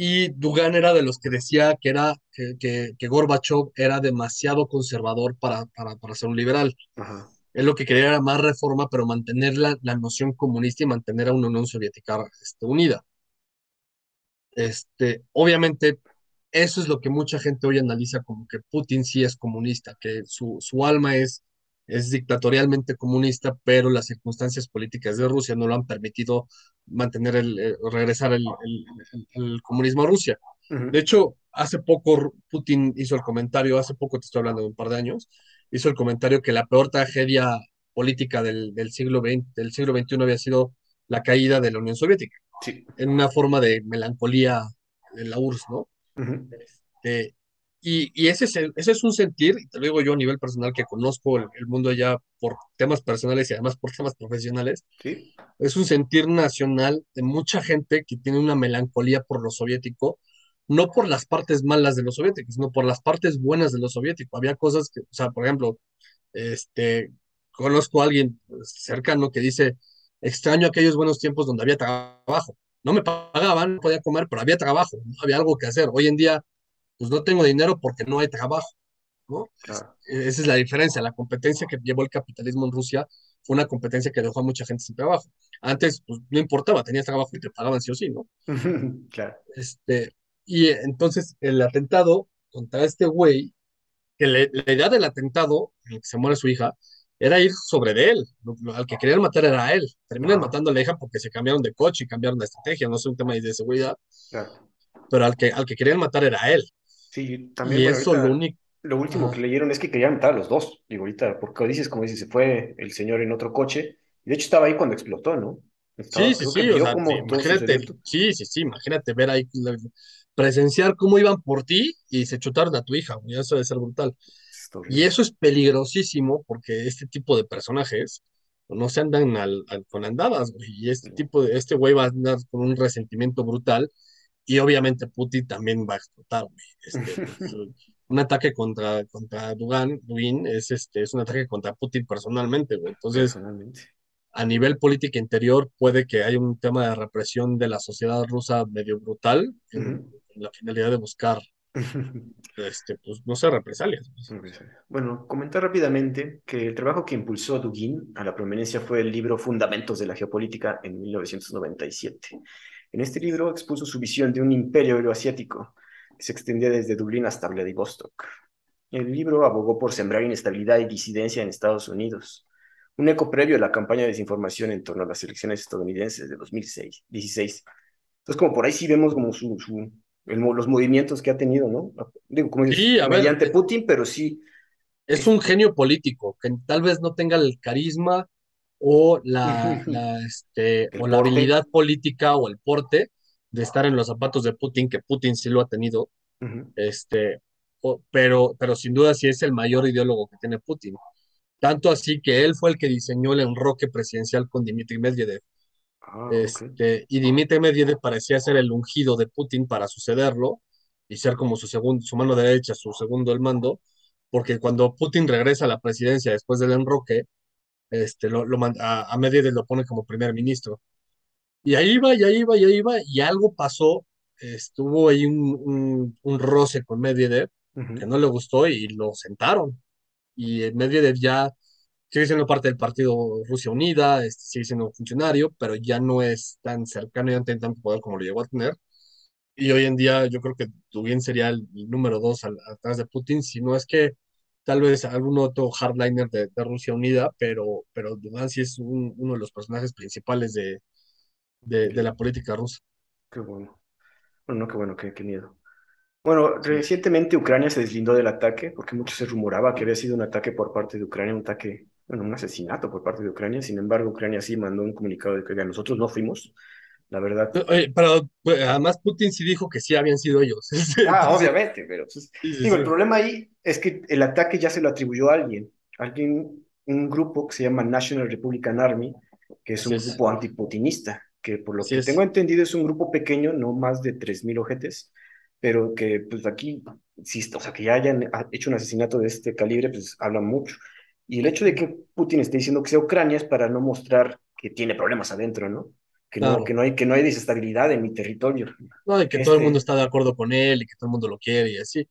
Y Dugan era de los que decía que, era, que, que, Gorbachev era demasiado conservador para, para, para ser un liberal. Ajá. Él lo que quería era más reforma, pero mantener la, la noción comunista y mantener a una Unión Soviética este, unida. Este, obviamente, eso es lo que mucha gente hoy analiza como que Putin sí es comunista, que su, su alma es, es dictatorialmente comunista, pero las circunstancias políticas de Rusia no lo han permitido mantener el, eh, regresar el, el, comunismo a Rusia. De hecho, hace poco Putin hizo el comentario, hace poco te estoy hablando de un par de años, hizo el comentario que la peor tragedia política del, del siglo XX, del siglo XXI había sido la caída de la Unión Soviética, sí. en una forma de melancolía de la URSS, ¿no? este, y, y ese, es ese es un sentir, y te lo digo yo a nivel personal que conozco el, el, mundo allá por temas personales y además por temas profesionales, ¿Sí? es un sentir nacional de mucha gente que tiene una melancolía por lo soviético, no por las partes malas de los soviéticos, sino por las partes buenas de lo soviético. Había cosas que, o sea, por ejemplo, este, conozco a alguien cercano que dice, extraño aquellos buenos tiempos donde había trabajo no me pagaban, no podía comer, pero había trabajo, no había algo que hacer. Hoy en día, pues no tengo dinero porque no hay trabajo, ¿no? Claro. Esa es la diferencia. La competencia que llevó el capitalismo en Rusia fue una competencia que dejó a mucha gente sin trabajo. Antes, pues no importaba, tenías trabajo y te pagaban sí o sí, ¿no? claro. Este, y entonces el atentado contra este güey, que le, la idea del atentado, en el que se muere su hija, era ir sobre de él. Al que querían matar era él. Terminan matando a la hija porque se cambiaron de coche y cambiaron de estrategia, no es un tema de seguridad. Claro. Pero al que, al que querían matar era él. Sí, también. Y eso lo único. Lo último que leyeron es que querían matar a los dos. Digo, ahorita, porque dices, como dices, se fue el señor en otro coche. Y de hecho estaba ahí cuando explotó, ¿no? Estaba, sí, sí, sí. O sea, sí, imagínate, sí, sí, sí. Imagínate ver ahí, presenciar cómo iban por ti y se chutaron a tu hija. Eso debe ser brutal. Y eso es peligrosísimo porque este tipo de personajes no se andan al, al, con andadas, güey. Y este tipo de, este güey va a andar con un resentimiento brutal. Y obviamente Putin también va a explotar. Este, pues, un ataque contra, contra Dugan, Dugin es, este, es un ataque contra Putin personalmente, güey. Entonces, personalmente. a nivel política interior, puede que haya un tema de represión de la sociedad rusa medio brutal, uh -huh. en, en la finalidad de buscar este, pues, no sé, represalias. Bueno, comentar rápidamente que el trabajo que impulsó Dugin a la prominencia fue el libro Fundamentos de la Geopolítica en 1997. En este libro expuso su visión de un imperio euroasiático que se extendía desde Dublín hasta Vladivostok. El libro abogó por sembrar inestabilidad y disidencia en Estados Unidos, un eco previo a la campaña de desinformación en torno a las elecciones estadounidenses de 2016. Entonces, como por ahí sí vemos como su, su el, los movimientos que ha tenido, ¿no? Digo, como sí, mediante Putin, pero sí es un genio político, que tal vez no tenga el carisma o la, este, o la habilidad política o el porte de estar en los zapatos de Putin, que Putin sí lo ha tenido, este, pero, pero sin duda sí es el mayor ideólogo que tiene Putin. Tanto así que él fue el que diseñó el enroque presidencial con Dmitry Medvedev. Ah, este, Y Dmitry Medvedev parecía ser el ungido de Putin para sucederlo y ser como su, segundo, su mano derecha, su segundo el mando, porque cuando Putin regresa a la presidencia después del enroque, este, lo, lo a, a Medvedev lo pone como primer ministro. Y ahí iba, y ahí iba, y ahí iba, y algo pasó, estuvo ahí un, un, roce con Medvedev, que no le gustó y lo sentaron. Y Medvedev ya sigue siendo parte del partido Rusia Unida, este, sigue siendo funcionario, pero ya no es tan cercano, ya no tiene tanto poder como lo llegó a tener. Y hoy en día yo creo que bien sería el, número dos atrás de Putin, si no es que tal vez algún otro hardliner de, Rusia Unida, pero, pero sí es uno de los personajes principales de, de, la política rusa. Qué bueno. Bueno, no, qué bueno, qué, qué miedo. Bueno, recientemente Ucrania se deslindó del ataque porque mucho se rumoraba que había sido un ataque por parte de Ucrania, un ataque, bueno, un asesinato por parte de Ucrania. Sin embargo, Ucrania sí mandó un comunicado de que nosotros no fuimos, la verdad. pero pues, además Putin sí dijo que sí habían sido ellos. ah, obviamente, pero pues, digo, el problema ahí es que el ataque ya se lo atribuyó a alguien, alguien, un grupo que se llama National Republican Army, que es un grupo antiputinista, que por lo que tengo entendido es un grupo pequeño, no más de 3.000 ojetes, pero que pues aquí, si, o sea, que ya hayan hecho un asesinato de este calibre, pues habla mucho. Y el hecho de que Putin esté diciendo que sea Ucrania es para no mostrar que tiene problemas adentro, ¿no? Que, no, que, no hay, que no hay desestabilidad en mi territorio. No, y que todo el este mundo está de acuerdo con él y que todo el mundo lo quiere y así.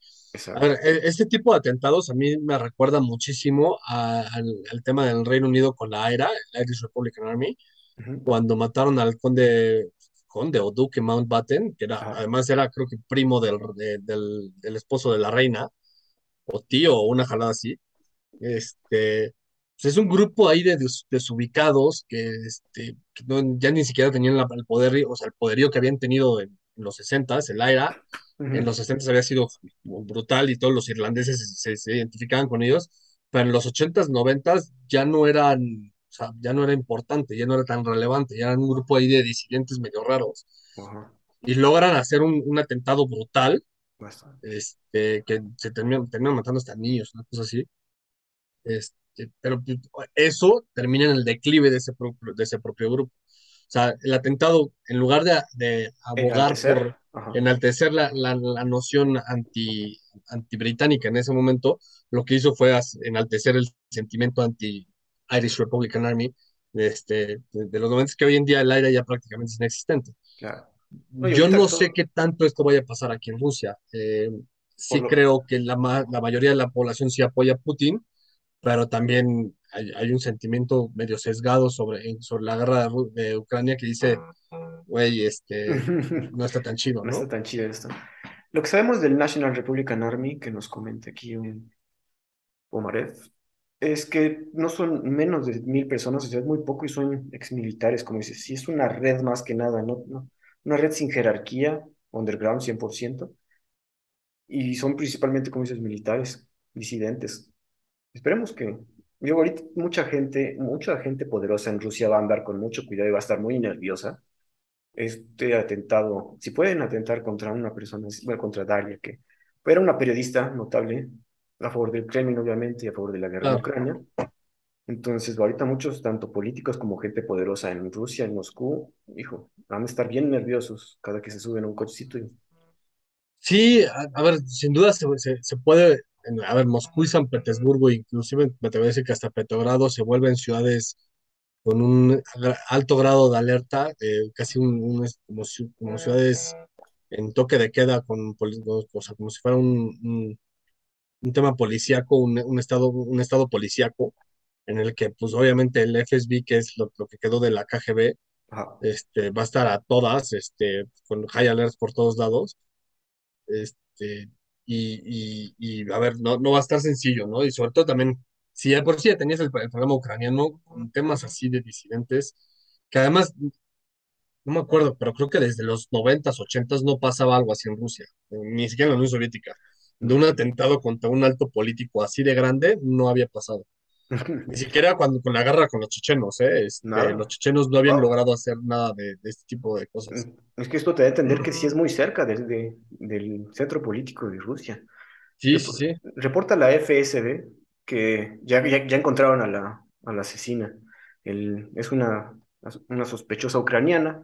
A ver, e, este tipo de atentados a mí me recuerda muchísimo al, tema del Reino Unido con la AIRA, la Irish Republican Army, cuando mataron al conde, conde o duque Mountbatten, que era, además era creo que primo del, del, del esposo de la reina, o tío, o una jalada así. Este, pues, es un grupo ahí de desubicados que, este, ya ni siquiera tenían el poder, o sea, el poderío que habían tenido en, los 60, el AIRA, en los 60 había sido brutal y todos los irlandeses se, identificaban con ellos, pero en los 80s, 90s ya no eran, o sea, ya no era importante, ya no era tan relevante, ya eran un grupo ahí de disidentes medio raros. Y logran hacer un, atentado brutal, este, que se terminan, terminan matando hasta niños, una cosa así. Este, pero pues, eso termina en el declive de ese, propio, de ese propio grupo. O sea, el atentado, en lugar de, de abogar por enaltecer la, la, la, noción anti, anti-británica en ese momento, lo que hizo fue enaltecer el sentimiento anti-Irish Republican Army de, este, de, los momentos que hoy en día el aire ya prácticamente es inexistente. Yo no sé qué tanto esto vaya a pasar aquí en Rusia. Eh, sí creo que la, la mayoría de la población sí apoya a Putin, pero también hay, un sentimiento medio sesgado sobre, sobre la guerra de, Ucrania que dice, güey, este, no está tan chido, ¿no? No está tan chido esto. Lo que sabemos del National Republican Army, que nos comenta aquí un Omarev, es que no son menos de mil personas, o sea, es muy poco y son exmilitares, como dices. Sí, es una red más que nada, ¿no? no una red sin jerarquía, underground 100%, y son principalmente, como dices, militares, disidentes, Esperemos que. Yo ahorita mucha gente, mucha gente poderosa en Rusia va a andar con mucho cuidado y va a estar muy nerviosa. Este atentado, si pueden atentar contra una persona, bueno, contra Daria, que era una periodista notable, a favor del Kremlin, obviamente, y a favor de la guerra de Ucrania. Entonces, ahorita muchos, tanto políticos como gente poderosa en Rusia, en Moscú, hijo, van a estar bien nerviosos cada que se suben a un cochecito. Sí, a, ver, sin duda se, se, puede a ver, Moscú y San Petersburgo, inclusive me atrevo a decir que hasta Petrogrado se vuelven ciudades con un alto grado de alerta, eh, casi un, como, ciudades en toque de queda, con, o sea, como si fuera un, un, tema policíaco, un, estado, un estado policíaco, en el que pues obviamente el FSB, que es lo, que quedó de la KGB, este, va a estar a todas, este, con high alerts por todos lados. Este, y, y, a ver, no, no va a estar sencillo, ¿no? Y sobre todo también, si ya por sí ya tenías el, programa ucraniano con temas así de disidentes, que además, no me acuerdo, pero creo que desde los 90s, 80s no pasaba algo así en Rusia, ni siquiera en la Unión Soviética. de un atentado contra un alto político así de grande no había pasado. Ni siquiera cuando con la guerra con los chechenos, ¿eh? Este, los chechenos no habían logrado hacer nada de, este tipo de cosas. Mm, es que esto te da a entender que sí es muy cerca del centro político de Rusia. Sí, sí, sí. Reporta la FSB que ya, ya, encontraron a la, a la asesina. El, es una, una sospechosa ucraniana,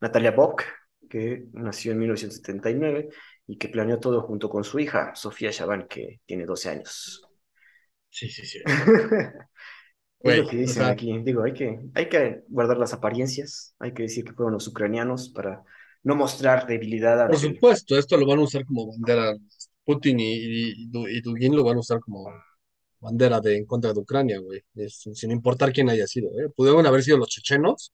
Natalia Bok, que nació en 1979 y que planeó todo junto con su hija, Sofía Shaban, que tiene 12 años. Sí, sí, sí. es lo que dicen aquí. Digo, hay que, hay que guardar las apariencias, hay que decir que fueron los ucranianos para no mostrar debilidad. Por supuesto, esto lo van a usar como bandera. Putin y, y, Dugin lo van a usar como bandera de en contra de Ucrania, güey. sin importar quién haya sido, ¿eh? Pudieron haber sido los chechenos.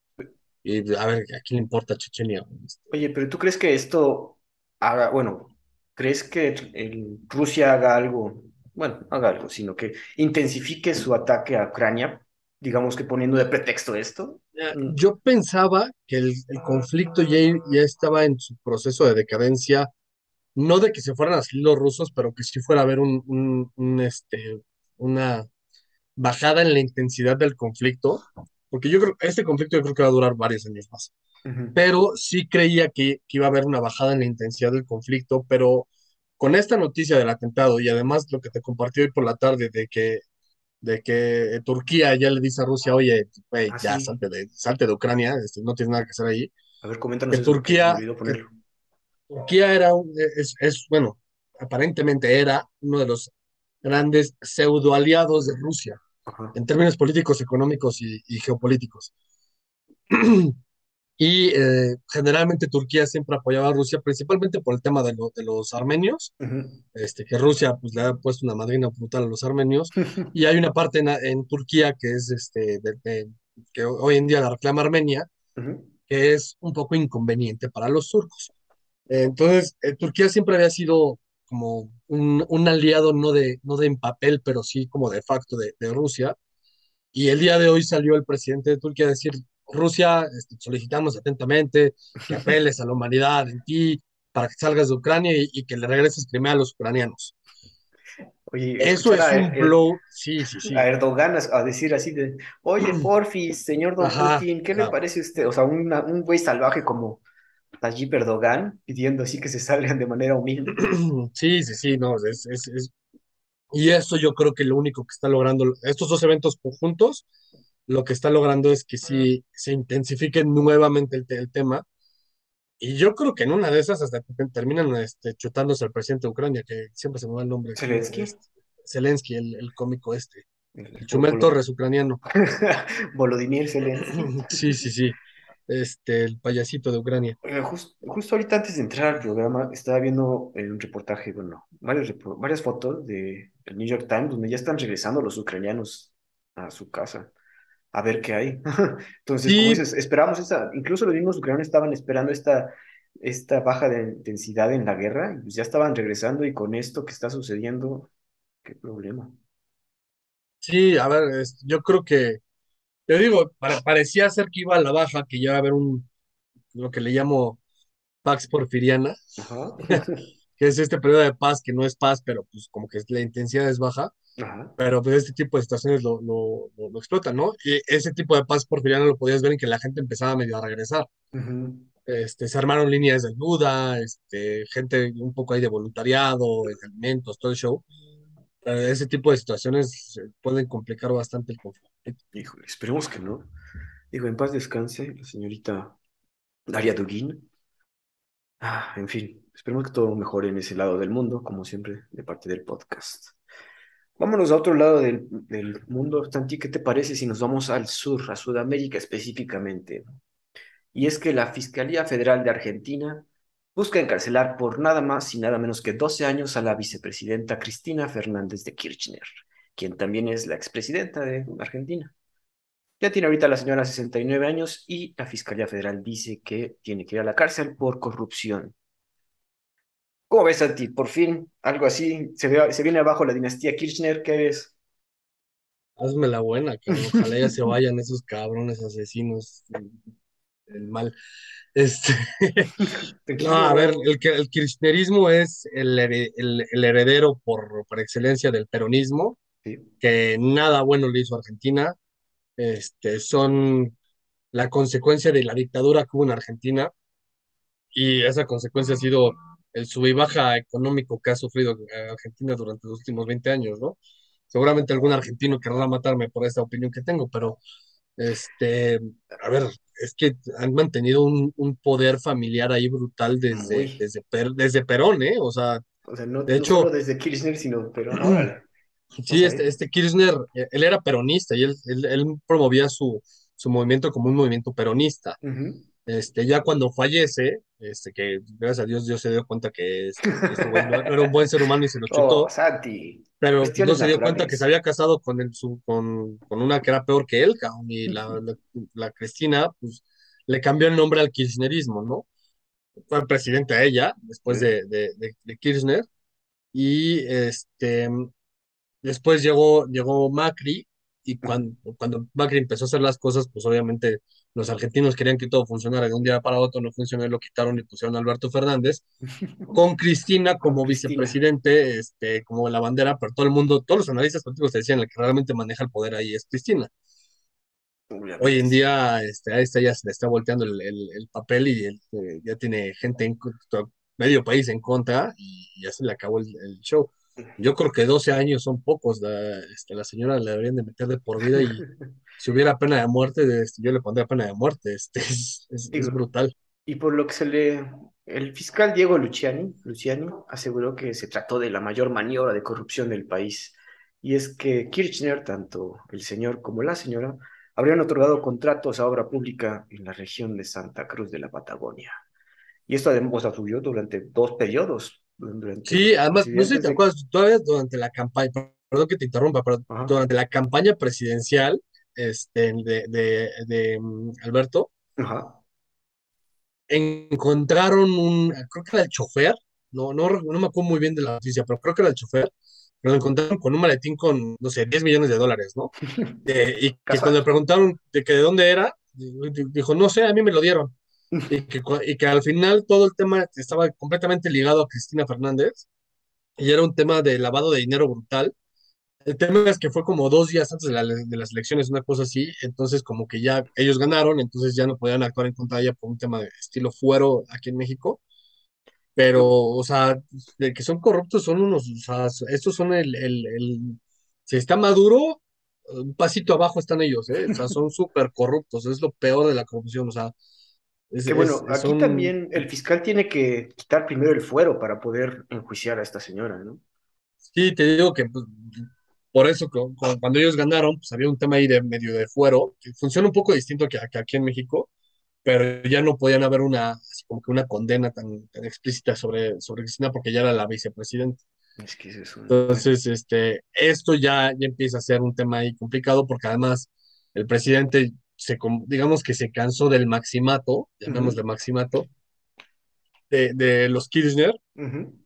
Y a ver, ¿a quién le importa Chechenia? Oye, pero ¿tú crees que esto haga, bueno, crees que el, Rusia haga algo, bueno, haga algo, sino que intensifique su ataque a Ucrania, digamos que poniendo de pretexto esto? Mm. Yo pensaba que el, conflicto ya, ya estaba en su proceso de decadencia, no de que se fueran a salir los rusos, pero que sí fuera a haber un, un, este, una bajada en la intensidad del conflicto, porque yo creo que este conflicto yo creo que va a durar varios años más pero sí creía que, iba a haber una bajada en la intensidad del conflicto, pero con esta noticia del atentado y además lo que te compartí hoy por la tarde de que, de que Turquía ya le dice a Rusia, oye, ah, ya salte, de, salte de Ucrania, este, no tienes nada que hacer ahí. A ver, coméntanos. Que Turquía, Turquía era, un, es, es, bueno, aparentemente era uno de los grandes pseudo aliados de Rusia en términos políticos, económicos y, y geopolíticos. Y eh, generalmente Turquía siempre apoyaba a Rusia, principalmente por el tema de, de los armenios, este, que Rusia pues, le ha puesto una madrina brutal a los armenios. y hay una parte en, Turquía que es este, que hoy en día la reclama Armenia, que es un poco inconveniente para los turcos. entonces, eh, Turquía siempre había sido como un, un, aliado, no de, no de en papel, pero sí como de facto de, de Rusia. Y el día de hoy salió el presidente de Turquía a decir, Rusia, este, solicitamos atentamente que apeles a la humanidad en ti para que salgas de Ucrania y, que le regreses primero a los ucranianos. Oye, eso es un blow. Sí, sí, sí. A Erdogan a decir así de, oye, porfis, señor Don Putin, ¿qué le parece a usted? O sea, un güey salvaje como Tayyip Erdogan pidiendo así que se salgan de manera humilde. Sí, sí, sí, no, es, es, es... Y eso yo creo que lo único que está logrando estos dos eventos conjuntos lo que está logrando es que sí se intensifique nuevamente el, tema. Y yo creo que en una de esas hasta terminan este, chutándose al presidente de Ucrania, que siempre se me va el nombre. Zelensky. Este, Zelensky, el, cómico este. El Chumel Torres ucraniano. Volodymyr Zelensky. sí, sí, sí. Este, el payasito de Ucrania. justo ahorita antes de entrar al programa, estaba viendo un reportaje, bueno, varias, varias fotos de el New York Times, donde ya están regresando los ucranianos a su casa a ver qué hay. Entonces, como dices, esperamos esta, incluso los mismos ucranianos estaban esperando esta, esta baja de intensidad en la guerra, y pues ya estaban regresando y con esto que está sucediendo, qué problema. Sí, a ver, yo creo que, te digo, parecía ser que iba a la baja, que ya va a haber un, lo que le llamo Pax Porfiriana, que es este periodo de paz que no es paz, pero pues como que la intensidad es baja. Pero pues este tipo de situaciones lo, lo, lo, explotan, ¿no? Y ese tipo de paz porfiriana lo podías ver en que la gente empezaba medio a regresar. este, se armaron líneas de ayuda, este, gente un poco ahí de voluntariado, de alimentos, todo el show. Pero ese tipo de situaciones pueden complicar bastante el conflicto. Híjole, esperemos que no. Digo, en paz descanse la señorita Daria Dugin. Ah, en fin, esperemos que todo mejore en ese lado del mundo, como siempre, de parte del podcast. Vámonos a otro lado del, mundo, Santi, ¿qué te parece si nos vamos al sur, a Sudamérica específicamente? Y es que la Fiscalía Federal de Argentina busca encarcelar por nada más y nada menos que 12 años a la vicepresidenta Cristina Fernández de Kirchner, quien también es la expresidenta de Argentina. Ya tiene ahorita la señora 69 años y la Fiscalía Federal dice que tiene que ir a la cárcel por corrupción. ¿Cómo ves, ti? Por fin, algo así. Se, se viene abajo la dinastía Kirchner. ¿Qué ves? Hazme la buena, que ojalá ya se vayan esos cabrones asesinos. el mal. Este, no, a ver, el, el kirchnerismo es el, el, heredero por, por, excelencia del peronismo, que nada bueno le hizo a Argentina. Este, son la consecuencia de la dictadura que hubo en Argentina y esa consecuencia ha sido el sub y baja económico que ha sufrido Argentina durante los últimos 20 años, ¿no? Seguramente algún argentino querrá matarme por esta opinión que tengo, pero este, a ver, es que han mantenido un, poder familiar ahí brutal desde, desde, desde, Perón, ¿eh? O sea, no, de hecho, solo desde Kirchner, sino Perón. Sí, este, este Kirchner, eh, él era peronista y él, él, promovía su, su, movimiento como un movimiento peronista. Este, ya cuando fallece, este, que gracias a Dios Dios se dio cuenta que este, este era un buen ser humano y se lo chutó. Oh, Santi. Pero no se dio cuenta que se había casado con, el, su, con, con, una que era peor que él, y la, la, Cristina, pues le cambió el nombre al kirchnerismo, ¿no? Fue presidente a ella, después de, de, de, Kirchner, y este, después llegó, llegó Macri, y cuando, cuando Macri empezó a hacer las cosas, pues obviamente los argentinos querían que todo funcionara de un día para otro, no funcionó, lo quitaron y pusieron a Alberto Fernández, con Cristina como vicepresidente, este, como la bandera, pero todo el mundo, todos los analistas políticos decían la que realmente maneja el poder ahí es Cristina. Hoy en día este, a esta ya se le está volteando el, el, papel y eh, ya tiene gente en medio país en contra y ya se le acabó el, show. Yo creo que 12 años son pocos, la, este, la señora le deberían de meter de por vida y si hubiera pena de muerte, este, yo le pondría pena de muerte, este, es, es, brutal. Y por lo que se le... El fiscal Diego Luciani, Luciani aseguró que se trató de la mayor maniobra de corrupción del país. Y es que Kirchner, tanto el señor como la señora, habrían otorgado contratos a obra pública en la región de Santa Cruz de la Patagonia. Y esto además subió durante dos periodos. sí, además, no sé si te acuerdas, todavía durante la campaña, perdón que te interrumpa, pero durante la campaña presidencial, este, de, de, mm, Alberto, encontraron un, creo que era el chofer, no, no, no me acuerdo muy bien de la noticia, pero creo que era el chofer, pero lo encontraron con un maletín con, no sé, 10 millones de dólares, ¿no? y que cuando le preguntaron de que de dónde era, dijo, no sé, a mí me lo dieron. Y que, y que al final todo el tema estaba completamente ligado a Cristina Fernández y era un tema de lavado de dinero brutal el tema es que fue como dos días antes de, las elecciones, una cosa así, entonces como que ya ellos ganaron, entonces ya no podían actuar en contra de ella por un tema de estilo fuero aquí en México. Pero, o sea, de que son corruptos son unos, o sea, estos son el, el, el si está Maduro, un pasito abajo están ellos, ¿eh? O sea, son súper corruptos, es lo peor de la corrupción, o sea. Es, que bueno, aquí también el fiscal tiene que quitar primero el fuero para poder enjuiciar a esta señora, ¿no? Sí, te digo que pues, por eso, cuando ellos ganaron, pues había un tema ahí de medio de fuero, que funciona un poco distinto que, aquí en México, pero ya no podían haber una, así como que una condena tan, explícita sobre, sobre Cristina porque ya era la vicepresidenta. Es que es eso. Entonces, este, esto ya, ya empieza a ser un tema ahí complicado porque además el presidente se, digamos que se cansó del maximato, llamamos de maximato, de, los Kirchner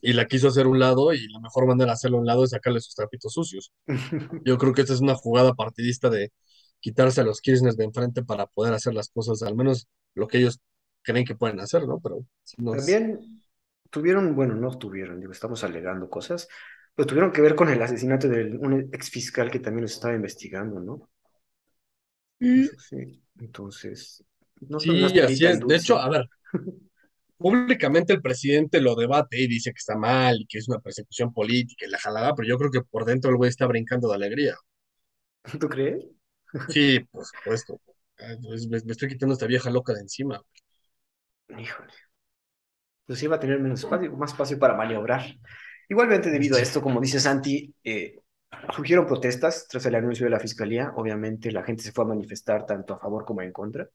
y la quiso hacer un lado y la mejor manera de hacerlo a un lado es sacarle sus trapitos sucios. Yo creo que esta es una jugada partidista de quitarse a los Kirchner de enfrente para poder hacer las cosas, al menos lo que ellos creen que pueden hacer, ¿no? Pero también tuvieron, bueno, no tuvieron, digo, estamos alegando cosas, pero tuvieron que ver con el asesinato de un ex fiscal que también los estaba investigando, ¿no? Sí, entonces. No sí, así es. De hecho, a ver, públicamente el presidente lo debate y dice que está mal y que es una persecución política y la jalada, pero yo creo que por dentro el güey está brincando de alegría. ¿Tú crees? Sí, por supuesto. Pues me, estoy quitando esta vieja loca de encima. Híjole. Pues va a tener menos espacio, más espacio para maniobrar. Igualmente, debido a esto, como dice Santi, eh, surgieron protestas tras el anuncio de la fiscalía. Obviamente, la gente se fue a manifestar tanto a favor como en contra.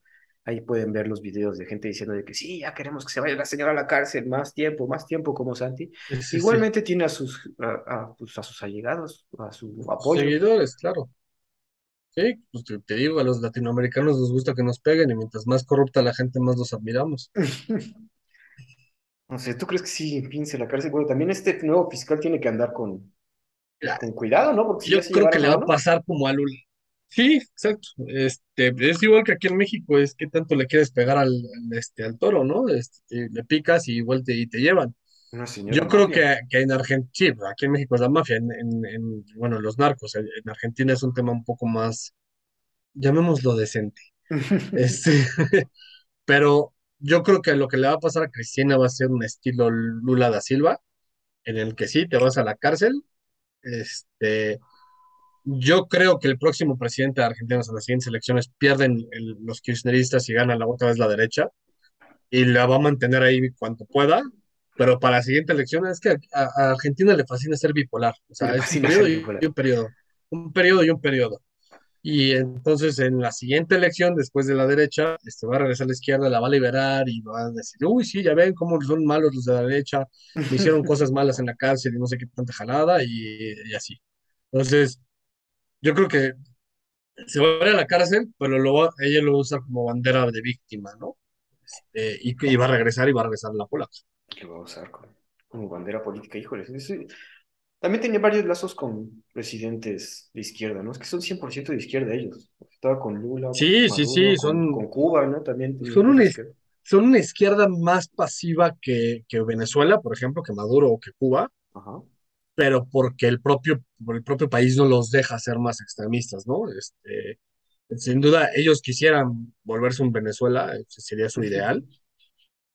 Ahí pueden ver los videos de gente diciendo de que sí, ya queremos que se vaya la señora a la cárcel, más tiempo, más tiempo, como Santi. Igualmente tiene a sus, a, pues, a, sus allegados, a su apoyo. Seguidores, claro. Sí, pues te, digo, a los latinoamericanos nos gusta que nos peguen y mientras más corrupta la gente, más los admiramos. no sé, ¿tú crees que sí pince la cárcel? Bueno, también este nuevo fiscal tiene que andar con, con cuidado, ¿no? Porque Yo creo que le va a pasar como a Lula Sí, exacto. Este, es igual que aquí en México, es que tanto le quieres pegar al, al, este, al toro, ¿no? Este, le picas y igual te, y te llevan. Una señora Yo creo que, que en Argentina, sí, aquí en México es la mafia, en, en- en, bueno, los narcos, en, en Argentina es un tema un poco más, llamémoslo decente. Este, pero yo creo que lo que le va a pasar a Cristina va a ser un estilo Lula da Silva, en el que sí, te vas a la cárcel. Este, yo creo que el próximo presidente de Argentina, en las siguientes elecciones, pierden el- los kirchneristas y gana la otra vez la derecha, y la va a mantener ahí cuanto pueda. Pero para la siguiente elección es que a, a Argentina le fascina ser bipolar. O sea, es un periodo y bipolar. un periodo. Un periodo y un periodo. Y entonces en la siguiente elección, después de la derecha, este va a regresar a la izquierda, la va a liberar y va a decir, uy, sí, ya ven cómo son malos los de la derecha, hicieron cosas malas en la cárcel y no sé qué tanta jalada y, y así. Entonces, yo creo que se va a ir a la cárcel, pero lo va- ella lo usa como bandera de víctima, ¿no? Este, y, y va a regresar y va a regresar a la polaca. Que va a usar como, como bandera política, híjoles. ese- También tenía varios lazos con presidentes de izquierda, ¿no? Es que son 100% de izquierda ellos. Estaba con Lula, con Sí, sí, Maduro, sí, con, con son, Cuba, ¿no? También son una, son una izquierda más pasiva que, que Venezuela, por ejemplo, que Maduro o que Cuba Ajá. Pero porque el propio, el propio país no los deja ser más extremistas, ¿no? Este, sin duda, ellos quisieran volverse un Venezuela, sería su ideal,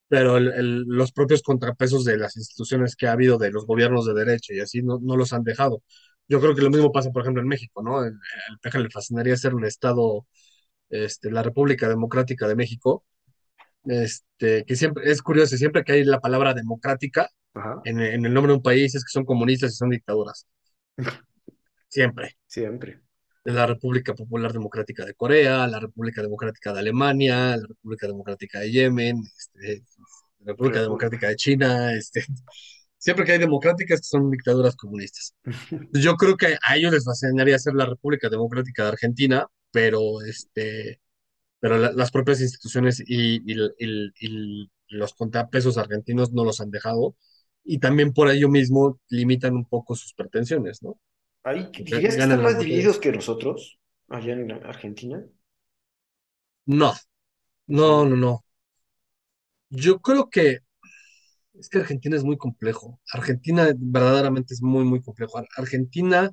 pero el- el- los propios contrapesos de las instituciones que ha habido de los gobiernos de derecha y así no, no los han dejado. Yo creo que lo mismo pasa, por ejemplo, en México, ¿no? El, el PEJA le fascinaría ser un estado, este, la República Democrática de México, este, que siempre, es curioso, siempre que hay la palabra democrática en, en el nombre de un país es que son comunistas y son dictaduras. Siempre. Siempre. La República Popular Democrática de Corea, la República Democrática de Alemania, la República Democrática de Yemen, este, la República. Democrática de China, este, siempre que hay democráticas son dictaduras comunistas. Yo creo que a ellos les fascinaría ser la República Democrática de Argentina, pero, este, pero la- las propias instituciones y, y- y- y los contrapesos argentinos no los han dejado y también por ello mismo limitan un poco sus pretensiones, ¿no? Ahí, ¿dirías que están más divididos que nosotros allá en Argentina? No, no, no, no. Yo creo que es que Argentina es muy complejo. Argentina verdaderamente es muy, muy complejo. Ar- Argentina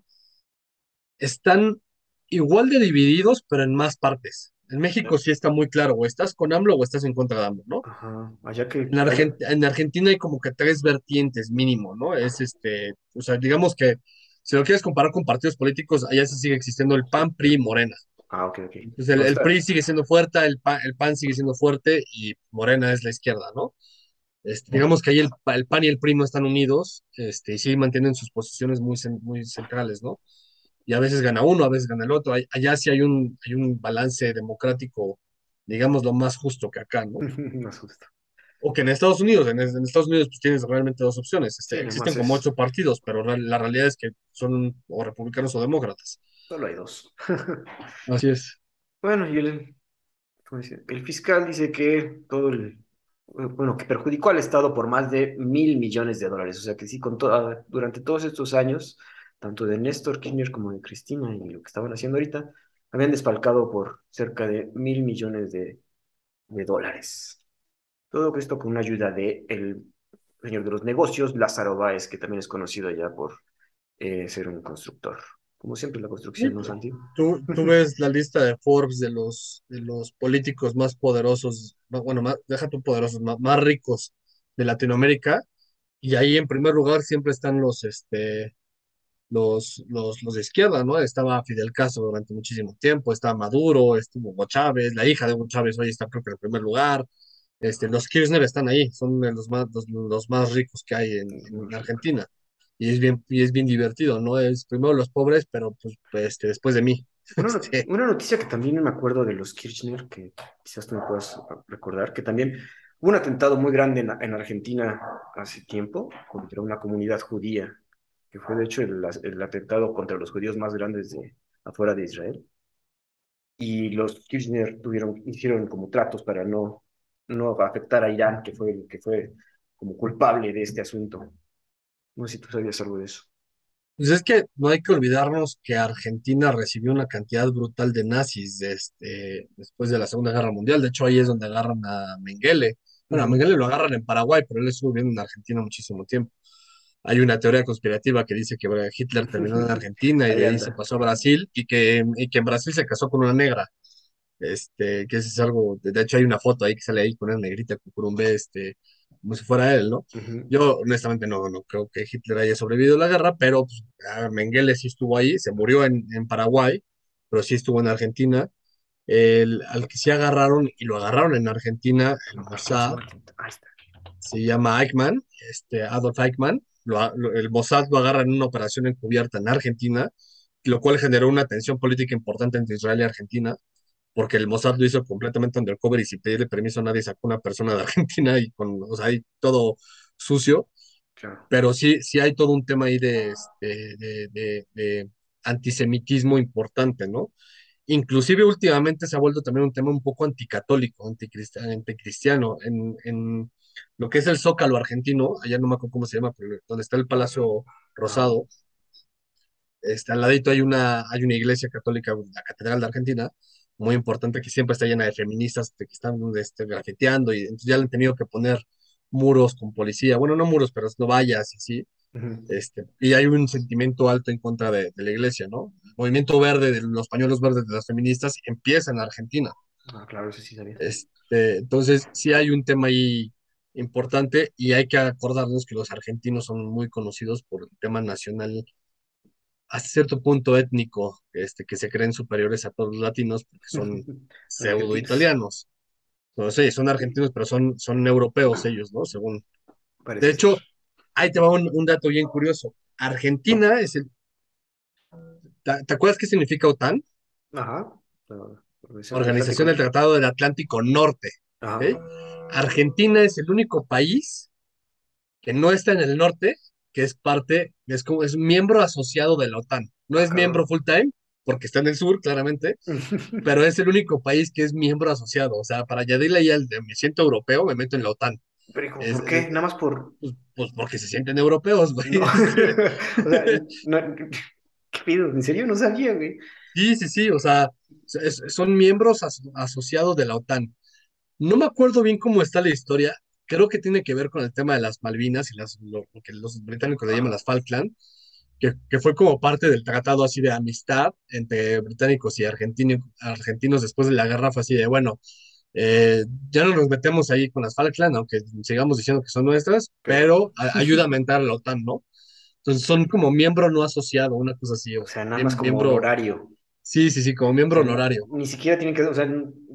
están igual de divididos, pero en más partes. En México sí está muy claro, o estás con AMLO o estás en contra de AMLO, ¿no? Ajá. Allá que, En allá, Argent- en Argentina hay como que tres vertientes mínimo, ¿no? Es este, o sea, digamos que si lo quieres comparar con partidos políticos, allá sí sigue existiendo el PAN, PRI y Morena. ah, ok, ok. Entonces el. PRI sigue siendo fuerte, el PAN, el PAN sigue siendo fuerte y Morena es la izquierda, ¿no? Este, digamos que ahí el, el PAN y el PRI no están unidos, este, y sí mantienen sus posiciones muy, muy centrales, ¿no? Y a veces gana uno, a veces gana el otro. Allá sí hay un, hay un balance democrático, digamos, lo más justo que acá, ¿no? No asusta. O que en Estados Unidos, en, en Estados Unidos pues tienes realmente dos opciones. Este, Sí, existen como es. ocho partidos, pero la realidad es que son o republicanos o demócratas. Solo hay dos. Así es. Bueno, y el. El fiscal dice que todo el, bueno, que perjudicó al Estado por más de mil millones de dólares. O sea que sí, con toda, durante todos estos años, tanto de Néstor Kirchner como de Cristina y lo que estaban haciendo ahorita, habían desfalcado por cerca de mil millones de, de dólares. Todo esto con una ayuda de el señor de los negocios, Lázaro Báez, que también es conocido ya por eh, ser un constructor. Como siempre, la construcción, ¿no, Santi? Tú, tú ves la lista de Forbes de los, de los políticos más poderosos, bueno, más, deja tú poderosos, más, más ricos de Latinoamérica, y ahí en primer lugar siempre están los, este, los, los, los de izquierda, ¿no? Estaba Fidel Castro durante muchísimo tiempo, estaba Maduro, estuvo Hugo Chávez, la hija de Hugo Chávez hoy está creo que en primer lugar, este, los Kirchner están ahí, son los más, los, los más ricos que hay en. Argentina. Y es bien, y es bien divertido, ¿no? Es primero los pobres, pero pues, este, después de mí. Una, Este, una noticia que también me acuerdo de los Kirchner, que quizás tú me puedas recordar, que también hubo un atentado muy grande en, en Argentina hace tiempo contra una comunidad judía, que fue de hecho el, el atentado contra los judíos más grandes de afuera de Israel. Y los Kirchner tuvieron, hicieron como tratos para no, no afectar a Irán, que fue el que fue como culpable de este asunto. No sé si tú sabías algo de eso. Pues es que no hay que olvidarnos que Argentina recibió una cantidad brutal de nazis este, después de la Segunda Guerra Mundial. De hecho, ahí es donde agarran a Mengele. Bueno, a. Mengele lo agarran en Paraguay, pero él estuvo viviendo en Argentina muchísimo tiempo. Hay una teoría conspirativa que dice que Hitler terminó en Argentina y Ahí de ahí se pasó a Brasil y que, y que en Brasil se casó con una negra. Este, que eso es algo, de hecho hay una foto ahí que sale ahí con una negrita B, este, como si fuera él, ¿no? Yo honestamente no, no creo que Hitler haya sobrevivido a la guerra, pero pues, Mengele sí estuvo ahí, se murió en, en Paraguay, pero sí estuvo en Argentina. El, al que sí agarraron y lo agarraron en Argentina, el Mossad, se llama Eichmann, este, Adolf Eichmann, lo lo- el Mossad lo agarra en una operación encubierta en Argentina, lo cual generó una tensión política importante entre Israel y Argentina porque el Mossad lo hizo completamente undercover y sin pedirle permiso a nadie sacó una persona de Argentina y con, o sea, ahí todo sucio, Claro. pero sí, sí hay todo un tema ahí de, este, de, de- de antisemitismo importante, ¿no? Inclusive últimamente se ha vuelto también un tema un poco anticatólico, anticristiano, anticristiano. En, en lo que es el Zócalo argentino, allá no me acuerdo cómo se llama, pero donde está el Palacio. Rosado, este, al ladito hay una, hay una iglesia católica, la Catedral de Argentina, muy importante que siempre está llena de feministas que están este, grafiteando y entonces ya le han tenido que poner muros con policía, bueno, no muros, pero no vallas y sí, Ujú. este, y hay un sentimiento alto en contra de, de la iglesia, ¿no? El movimiento verde, de los pañuelos verdes de las feministas empieza en Argentina. Ah, claro, eso sí sabía. Este, entonces, sí hay un tema ahí importante y hay que acordarnos que los argentinos son muy conocidos por el tema nacional hasta cierto punto étnico, este, que se creen superiores a todos los latinos porque son pseudo italianos. No sé, son argentinos, pero son, son europeos ellos, ¿no? Según. De parece hecho, ahí te va un, un dato bien curioso. Argentina es el. ¿Te, te acuerdas qué significa OTAN? Ajá. La Organización del Organización Atlántico. del Tratado del Atlántico Norte. Ajá. Argentina es el único país que no está en el norte, que es parte, es como es miembro asociado de la OTAN. No es miembro full time, porque está en el sur, claramente, pero es el único país que es miembro asociado. O sea, para añadirle ahí al de me siento europeo, me meto en la OTAN. Pero ¿y Es, ¿por qué? es- Nada más por... pues, pues porque se sienten europeos, güey. No. O sea, no... ¿Qué pido? ¿En serio? No sabía, güey. sí, sí, sí, o sea, es- son miembros as- asociados de la OTAN. No me acuerdo bien cómo está la historia. Creo que tiene que ver con el tema de las Malvinas y las, lo, lo que los británicos le llaman las Falkland, que, que fue como parte del tratado así de amistad entre británicos y argentinos, argentinos después de la guerra. Fue así de, bueno, eh, ya no nos metemos ahí con las Falkland, aunque sigamos diciendo que son nuestras, Pero, a- ayúdame a entrar a la OTAN, ¿no? Entonces son como miembro no asociado, una cosa así, o sea, nada más como miembro, honorario. Sí, sí, sí, como miembro honorario. ni siquiera tienen que... O sea,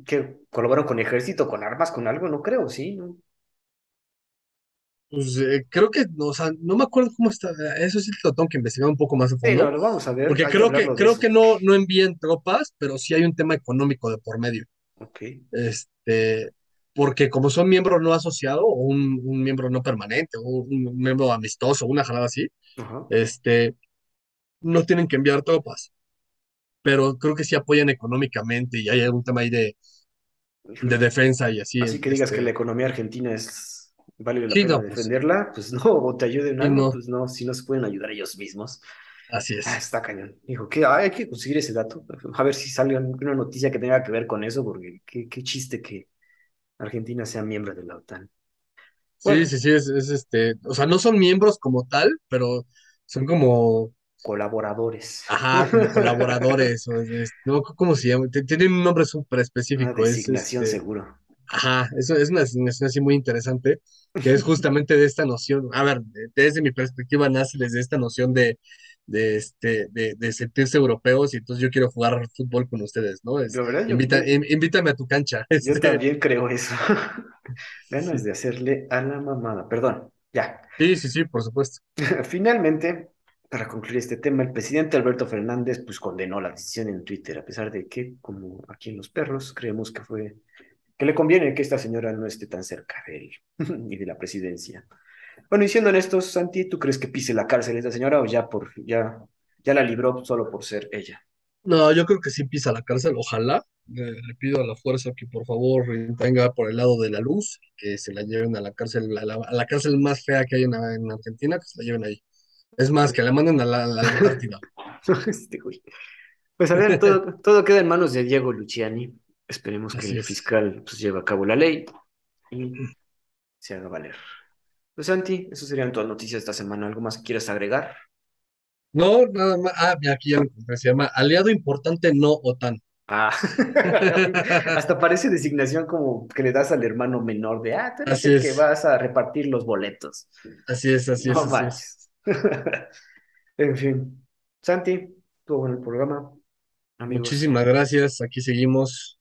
que colaboran con ejército, con armas, con algo, no creo, ¿sí? ¿no? Pues eh, creo que, no, o sea, no me acuerdo cómo está, eso sí lo tengo que investigar un poco más a Sí, no, fondo, lo vamos a ver, porque creo que, creo eso. que no, no envían tropas, pero sí hay un tema económico de por medio. Ok. Este, porque como son miembro no asociado, o un, un miembro no permanente, o un, miembro amistoso, una jalada así, este, no tienen que enviar tropas, pero creo que sí apoyan económicamente y hay algún tema ahí de, de defensa y así, Así que digas que la este, economía argentina es, vale la sí, pena no, pues, defenderla, pues no, o te ayude en sí, algo, no, pues no, si no se pueden ayudar ellos mismos. así Ah, es. está cañón. Dijo que hay que conseguir ese dato, a ver si sale una noticia que tenga que ver con eso, porque qué, qué chiste que Argentina sea miembro de la OTAN. Sí, sí, sí, es, es este, o sea, no son miembros como tal, pero son como, colaboradores. ajá, colaboradores, es- es- no, ¿cómo se llama? Tienen un nombre súper Una específico, es designación este, seguro. ajá, eso es una asignación así muy interesante, que es justamente de esta noción, a ver, de- desde mi perspectiva nace desde esta noción de, de este, de, de sentirse europeos y entonces yo quiero jugar fútbol con ustedes, ¿no? Es, La verdad, invita, yo, in- invítame a tu cancha, yo este, también creo eso. Ganas de hacerle a la mamada. Perdón, ya. sí, sí, sí, por supuesto. Finalmente, para concluir este tema, el presidente Alberto Fernández pues condenó la decisión en Twitter, a pesar de que, como aquí en Los Perros, creemos que fue que le conviene que esta señora no esté tan cerca de él y de la presidencia. Bueno, y siendo honestos, Santi, ¿tú crees que pise la cárcel esta señora o ya por ya ya la libró solo por ser ella? No, yo creo que sí pisa la cárcel, ojalá. Le, pido a la fuerza que por favor venga por el lado de la luz, que se la lleven a la cárcel, a la, cárcel más fea que hay en Argentina, que se la lleven ahí. Es más, que la manden a la, la Antártida. Este güey. Pues a ver, todo, todo queda en manos de Diego Luciani. Esperemos que el es. fiscal pues, lleve a cabo la ley y se haga valer. Pues Santi, eso serían todas las noticias de esta semana. ¿Algo más que quieras agregar? No, nada más. Ah, aquí ya. Se llama Aliado Importante No OTAN. Ah, hasta parece designación como que le das al hermano menor de, ah, tú eres Así el es. que vas a repartir los boletos. Así es, así es, así es. En fin, Santi, estuvo bueno el programa. Amigos, Muchísimas gracias. Aquí seguimos.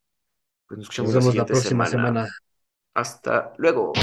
pues nos escuchamos vemos la próxima semana. semana. Hasta luego.